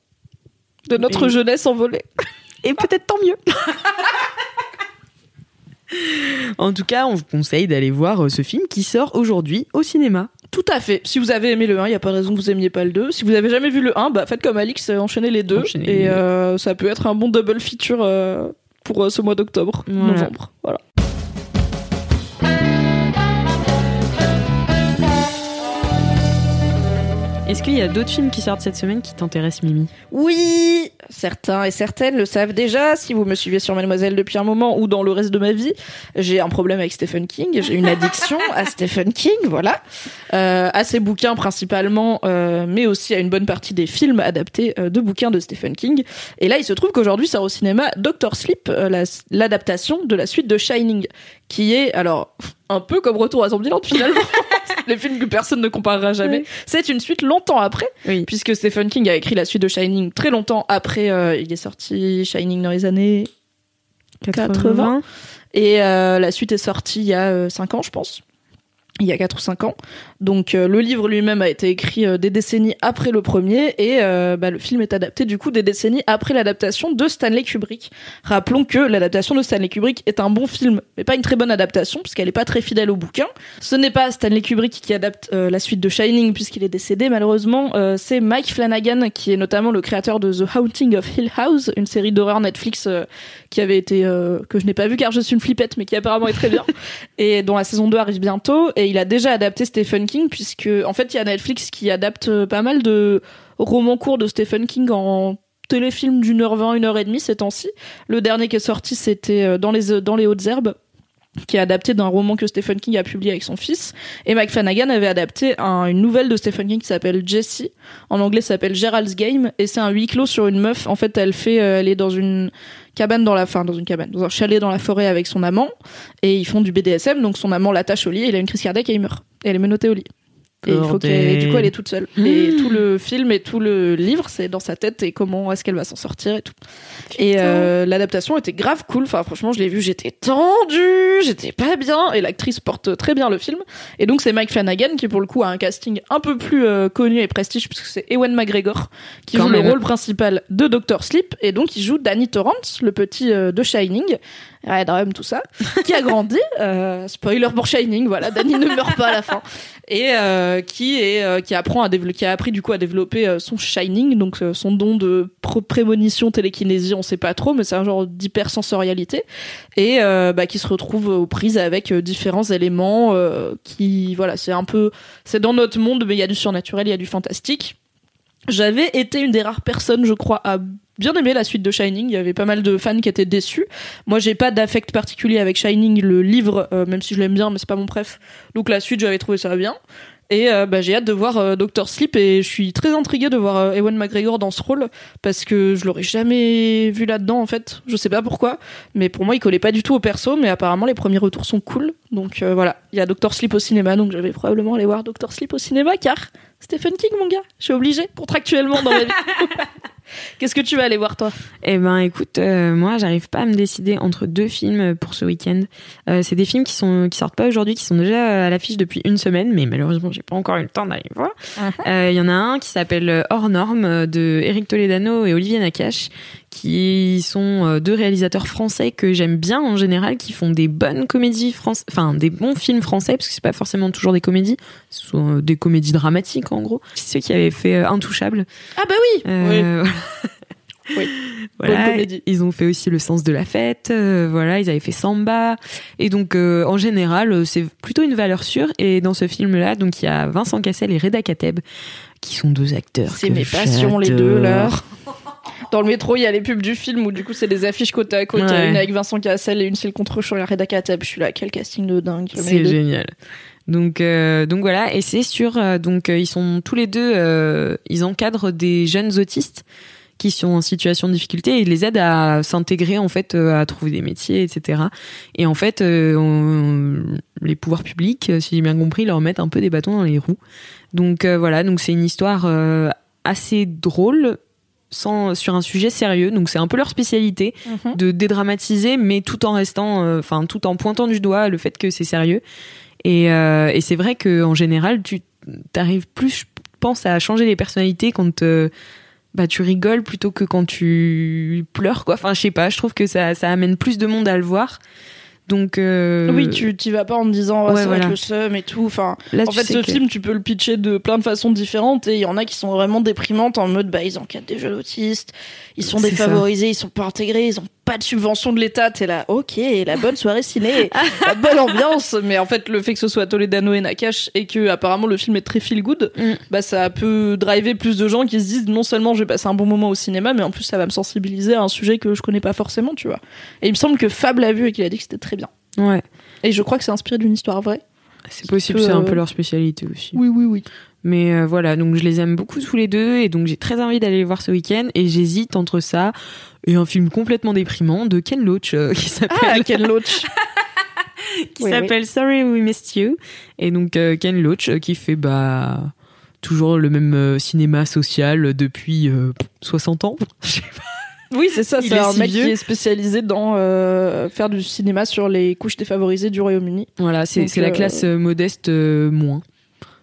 Speaker 1: de notre
Speaker 2: Et-
Speaker 1: jeunesse envolée.
Speaker 2: Et peut-être tant mieux. en tout cas, on vous conseille d'aller voir euh, ce film qui sort aujourd'hui au cinéma.
Speaker 1: Tout à fait. Si vous avez aimé le 1, il y a pas de raison que vous aimiez pas le 2. Si vous avez jamais vu le 1, bah faites comme Alix, euh, enchaînez les deux.
Speaker 2: Enchaînez les
Speaker 1: et
Speaker 2: deux.
Speaker 1: euh, ça peut être un bon double feature euh, pour ce mois d'octobre,
Speaker 2: Voilà.
Speaker 1: novembre. Voilà.
Speaker 2: Est-ce qu'il y a d'autres films qui sortent cette semaine qui t'intéressent, Mimi?
Speaker 1: Oui, certains et certaines le savent déjà. Si vous me suivez sur Mademoiselle depuis un moment ou dans le reste de ma vie, j'ai un problème avec Stephen King. J'ai une addiction à Stephen King, voilà, euh, à ses bouquins principalement, euh, mais aussi à une bonne partie des films adaptés euh, de bouquins de Stephen King. Et là, il se trouve qu'aujourd'hui sort au cinéma Doctor Sleep, la- l'adaptation de la suite de Shining, qui est alors un peu comme Retour à Zombieland finalement. Les films que personne ne comparera jamais. C'est une suite longtemps après,
Speaker 2: Oui.
Speaker 1: puisque Stephen King a écrit la suite de Shining très longtemps après. euh, il est sorti Shining dans les années 80. et euh, la suite est sortie il y a 5 ans, je pense. Il y a 4 ou 5 ans. Donc euh, le livre lui-même a été écrit euh, des décennies après le premier et euh, bah, le film est adapté du coup des décennies après l'adaptation de Stanley Kubrick. Rappelons que l'adaptation de Stanley Kubrick est un bon film, mais pas une très bonne adaptation puisqu'elle n'est pas très fidèle au bouquin. Ce n'est pas Stanley Kubrick qui adapte la suite de Shining puisqu'il est décédé malheureusement. c'est Mike Flanagan qui est notamment le créateur de The Haunting of Hill House, une série d'horreur Netflix qui avait été que je n'ai pas vu car je suis une flippette mais qui apparemment est très bien et dont la saison 2 arrive bientôt et il a déjà adapté Stephen King puisque en fait il y a Netflix qui adapte euh, pas mal de romans courts de Stephen King en téléfilm d'une heure vingt, une heure et demie ces temps-ci. Le dernier qui est sorti c'était euh, les dans les hautes herbes qui est adapté d'un roman que Stephen King a publié avec son fils. Et Mike Flanagan avait adapté une nouvelle de Stephen King qui s'appelle Jessie. En anglais, ça s'appelle Gerald's Game. Et c'est un huis clos sur une meuf. En fait, elle fait, euh, elle est dans une cabane dans la, fin, dans une cabane, dans un chalet dans la forêt avec son amant. Et ils font du BDSM. Donc son amant l'attache au lit. Il a une crise cardiaque et il meurt. Et elle est menottée au lit. Et il faut qu'elle, du coup, elle est toute seule. Et mmh. tout le film et tout le livre, c'est dans sa tête et comment est-ce qu'elle va s'en sortir et tout. Et euh, l'adaptation était grave cool. Enfin, franchement, je l'ai vu, j'étais tendue, j'étais pas bien. Et l'actrice porte très bien le film. Et donc, c'est Mike Flanagan qui, pour le coup, a un casting un peu plus euh, connu et prestige puisque c'est Ewan McGregor qui joue le rôle principal de Dr. Sleep. Et donc, il joue Danny Torrance, le petit euh, de Shining. Red Rum, tout ça, qui a grandi. Euh, spoiler pour Shining, voilà, Danny ne meurt pas à la fin, et euh, qui est euh, qui apprend à qui a appris du coup à développer son Shining, donc son don de prémonition, télékinésie, on sait pas trop, mais c'est un genre d'hypersensorialité, et bah, qui se retrouve aux prises avec différents éléments qui, voilà, c'est un peu, c'est dans notre monde, mais il y a du surnaturel, il y a du fantastique. J'avais été une des rares personnes, je crois, à bien aimé la suite de Shining. Il y avait pas mal de fans qui étaient déçus. Moi, j'ai pas d'affect particulier avec Shining, le livre, euh, même si je l'aime bien, mais c'est pas mon préf. Donc la suite, j'avais trouvé ça bien. Et euh, bah, j'ai hâte de voir euh, Doctor Sleep et je suis très intriguée de voir Ewan McGregor dans ce rôle parce que je l'aurais jamais vu là-dedans en fait. Je sais pas pourquoi, mais pour moi il collait pas du tout au perso. Mais apparemment les premiers retours sont cool. Donc voilà, il y a Doctor Sleep au cinéma, donc j'avais probablement aller voir Doctor Sleep au cinéma car Stephen King mon gars, je suis obligée contractuellement dans ma vie. Qu'est-ce que tu vas aller voir toi?
Speaker 2: Eh ben, écoute, euh, moi, j'arrive pas à me décider entre deux films pour ce week-end. Euh, c'est des films qui sont qui sortent pas aujourd'hui, qui sont déjà à l'affiche depuis une semaine, mais malheureusement, j'ai pas encore eu le temps d'aller voir. Uh-huh. Euh, il y en a un qui s'appelle Hors norme de Eric Toledano et Olivier Nakache, qui sont deux réalisateurs français que j'aime bien en général, qui font des bonnes comédies françaises, enfin des bons films français, parce que c'est pas forcément toujours des comédies, ce sont des comédies dramatiques en gros. C'est ceux qui avaient fait Intouchable.
Speaker 1: Ah bah oui. oui.
Speaker 2: Oui. voilà, ils ont fait aussi le sens de la fête. Euh, voilà, ils avaient fait Samba. Et donc, euh, en général, euh, c'est plutôt une valeur sûre. Et dans ce film-là, donc il y a Vincent Cassel et Reda Kateb, qui sont deux acteurs.
Speaker 1: C'est mes passions, les deux là. Dans le métro, il y a les pubs du film où du coup c'est des affiches côte à côte, une avec Vincent Cassel et une c'est le contre-champ, et Reda Kateb. Je suis là, quel casting de dingue.
Speaker 2: C'est génial. Donc, donc voilà, et c'est sur. donc ils sont tous les deux, ils encadrent des jeunes autistes qui sont en situation de difficulté et ils les aident à s'intégrer en fait euh, à trouver des métiers etc et en fait euh, les pouvoirs publics si j'ai bien compris leur mettent un peu des bâtons dans les roues donc euh, voilà donc c'est une histoire assez drôle sans, sur un sujet sérieux donc c'est un peu leur spécialité mhm. de dédramatiser mais tout en restant enfin tout en pointant du doigt le fait que c'est sérieux et, et c'est vrai que en général tu t'arrives plus je pense à changer les personnalités quand bah tu rigoles plutôt que quand tu pleures quoi. Enfin je sais pas, je trouve que ça ça amène plus de monde à le voir. Donc euh...
Speaker 1: oui, tu t'y vas pas en te disant oh, ouais, ça le seum et tout. Enfin, en fait, ce film, tu peux le pitcher de plein de façons différentes et il y en a qui sont vraiment déprimantes en mode bah ils encadrent des jeunes autistes, ils sont défavorisés, ils sont pas intégrés, ils ont pas de subvention de l'État, t'es là, ok, la bonne soirée ciné, la bonne ambiance, mais en fait le fait que ce soit Toledano et Nakash et que apparemment le film est très feel good, mm. bah ça peut driver plus de gens qui se disent non seulement je vais passer un bon moment au cinéma, mais en plus ça va me sensibiliser à un sujet que je connais pas forcément, tu vois. Et il me semble que Fab l'a vu et qu'il a dit que c'était très bien.
Speaker 2: Ouais.
Speaker 1: Et je crois que c'est inspiré d'une histoire vraie.
Speaker 2: C'est possible, c'est un peu leur spécialité aussi.
Speaker 1: Oui, oui, oui.
Speaker 2: Mais euh, voilà, donc je les aime beaucoup tous les deux et donc j'ai très envie d'aller les voir ce week-end et j'hésite entre ça et un film complètement déprimant de Ken Loach euh, qui s'appelle
Speaker 1: ah, Ken Loach
Speaker 2: qui s'appelle Sorry We Missed You et donc euh, Ken Loach qui fait bah toujours le même cinéma social depuis 60 ans. Je sais pas.
Speaker 1: Oui, c'est ça. C'est
Speaker 2: est
Speaker 1: un
Speaker 2: si
Speaker 1: mec
Speaker 2: vieux.
Speaker 1: qui est spécialisé dans euh, faire du cinéma sur les couches défavorisées du Royaume-Uni.
Speaker 2: Voilà, c'est la classe euh, modeste euh, moins.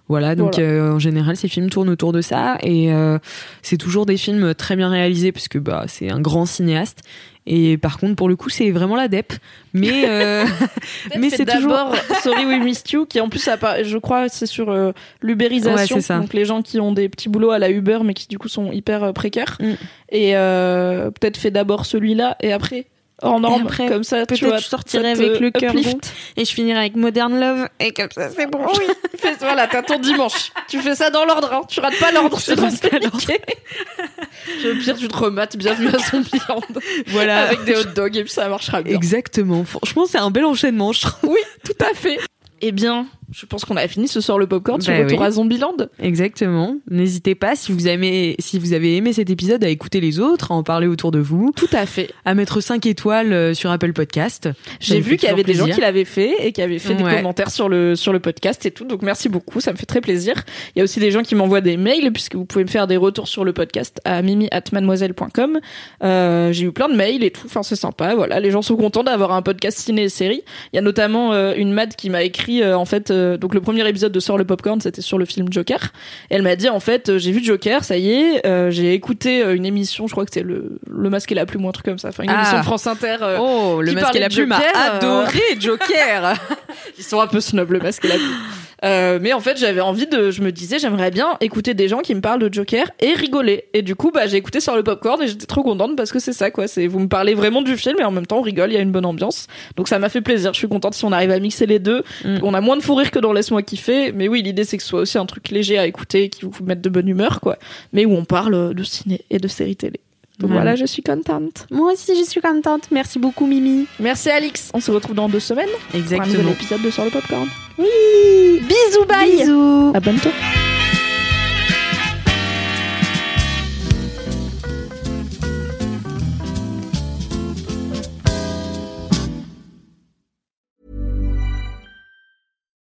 Speaker 2: Voilà, donc
Speaker 1: Voilà.
Speaker 2: euh, en général, ces films tournent autour de ça et euh, c'est toujours des films très bien réalisés parce que bah c'est un grand cinéaste. Et par contre, pour le coup, c'est vraiment la dep. Mais euh, mais c'est toujours
Speaker 1: d'abord Sorry We Missed You, qui en plus, je crois, c'est sur euh,
Speaker 2: Ouais,
Speaker 1: l'ubérisation.
Speaker 2: c'est ça.
Speaker 1: donc les gens qui ont des petits boulots à la Uber, mais qui du coup sont hyper euh, précaires.
Speaker 2: Mm.
Speaker 1: Et euh, peut-être fait d'abord celui-là et après en norme,
Speaker 2: après,
Speaker 1: comme ça, tu
Speaker 2: peut-être
Speaker 1: vois,
Speaker 2: je sortirai avec le cœur et je finirai avec Modern Love et comme ça c'est bon.
Speaker 1: Oui, fais- voilà, t'as ton dimanche. Tu fais ça dans l'ordre, hein. tu rates pas l'ordre, c'est niqué. Au pire, tu te remates, bienvenue à Zombieland.
Speaker 2: Voilà.
Speaker 1: Avec des hot dogs et puis ça marchera bien.
Speaker 2: Exactement. Franchement, c'est un bel enchaînement, je trouve.
Speaker 1: Oui, tout à fait. Eh bien, je pense qu'on a fini ce soir le popcorn sur
Speaker 2: Bah
Speaker 1: Retour
Speaker 2: oui.
Speaker 1: à Zombieland.
Speaker 2: Exactement. N'hésitez pas si vous aimez si vous avez aimé cet épisode à écouter les autres, à en parler autour de vous,
Speaker 1: Tout à fait.
Speaker 2: à mettre 5 étoiles euh, sur Apple Podcast.
Speaker 1: J'ai vu qu'il y avait des gens qui l'avaient fait et qui avaient fait des commentaires sur le, sur le podcast et tout. Donc merci beaucoup, ça me fait très plaisir. Il y a aussi des gens qui m'envoient des mails puisque vous pouvez me faire des retours sur le podcast à mimi@mademoiselle.com. Euh, j'ai eu plein de mails et tout. Enfin, c'est sympa. Voilà, les gens sont contents d'avoir un podcast ciné et série. Il y a notamment euh, une Mad qui m'a écrit euh, en fait euh, donc le premier épisode de Sort le popcorn, c'était sur le film Joker. Et elle m'a dit en fait, euh, j'ai vu Joker, ça y est, euh, j'ai écouté euh, une émission, je crois que c'est le le masque et la plume ou un truc comme ça. Enfin une
Speaker 2: Ah.
Speaker 1: émission France Inter.
Speaker 2: Oh, le masque et la plume a
Speaker 1: Joker, euh,
Speaker 2: adoré Joker.
Speaker 1: ils sont un peu snob le masque et la plume. Mais en fait, j'avais envie de, je me disais, j'aimerais bien écouter des gens qui me parlent de Joker et rigoler. Et du coup, bah, j'ai écouté sur le popcorn et j'étais trop contente parce que c'est ça, quoi. C'est, vous me parlez vraiment du film et en même temps, on rigole, il y a une bonne ambiance. Donc ça m'a fait plaisir. Je suis contente si on arrive à mixer les deux.
Speaker 2: Mm.
Speaker 1: On a moins de fou rire que dans Laisse-moi kiffer. Mais oui, l'idée, c'est que ce soit aussi un truc léger à écouter qui vous mette de bonne humeur, quoi. Mais où on parle de ciné et de séries télé. Donc
Speaker 2: Voilà.
Speaker 1: voilà, je suis contente.
Speaker 2: Moi aussi, je suis contente. Merci beaucoup, Mimi.
Speaker 1: Merci Alix. On se retrouve dans deux semaines pour un nouvel
Speaker 2: Exactement.
Speaker 1: épisode de Sur le Popcorn.
Speaker 2: Oui.
Speaker 1: Bisous, bye.
Speaker 2: Bisous.
Speaker 1: Abonne-toi.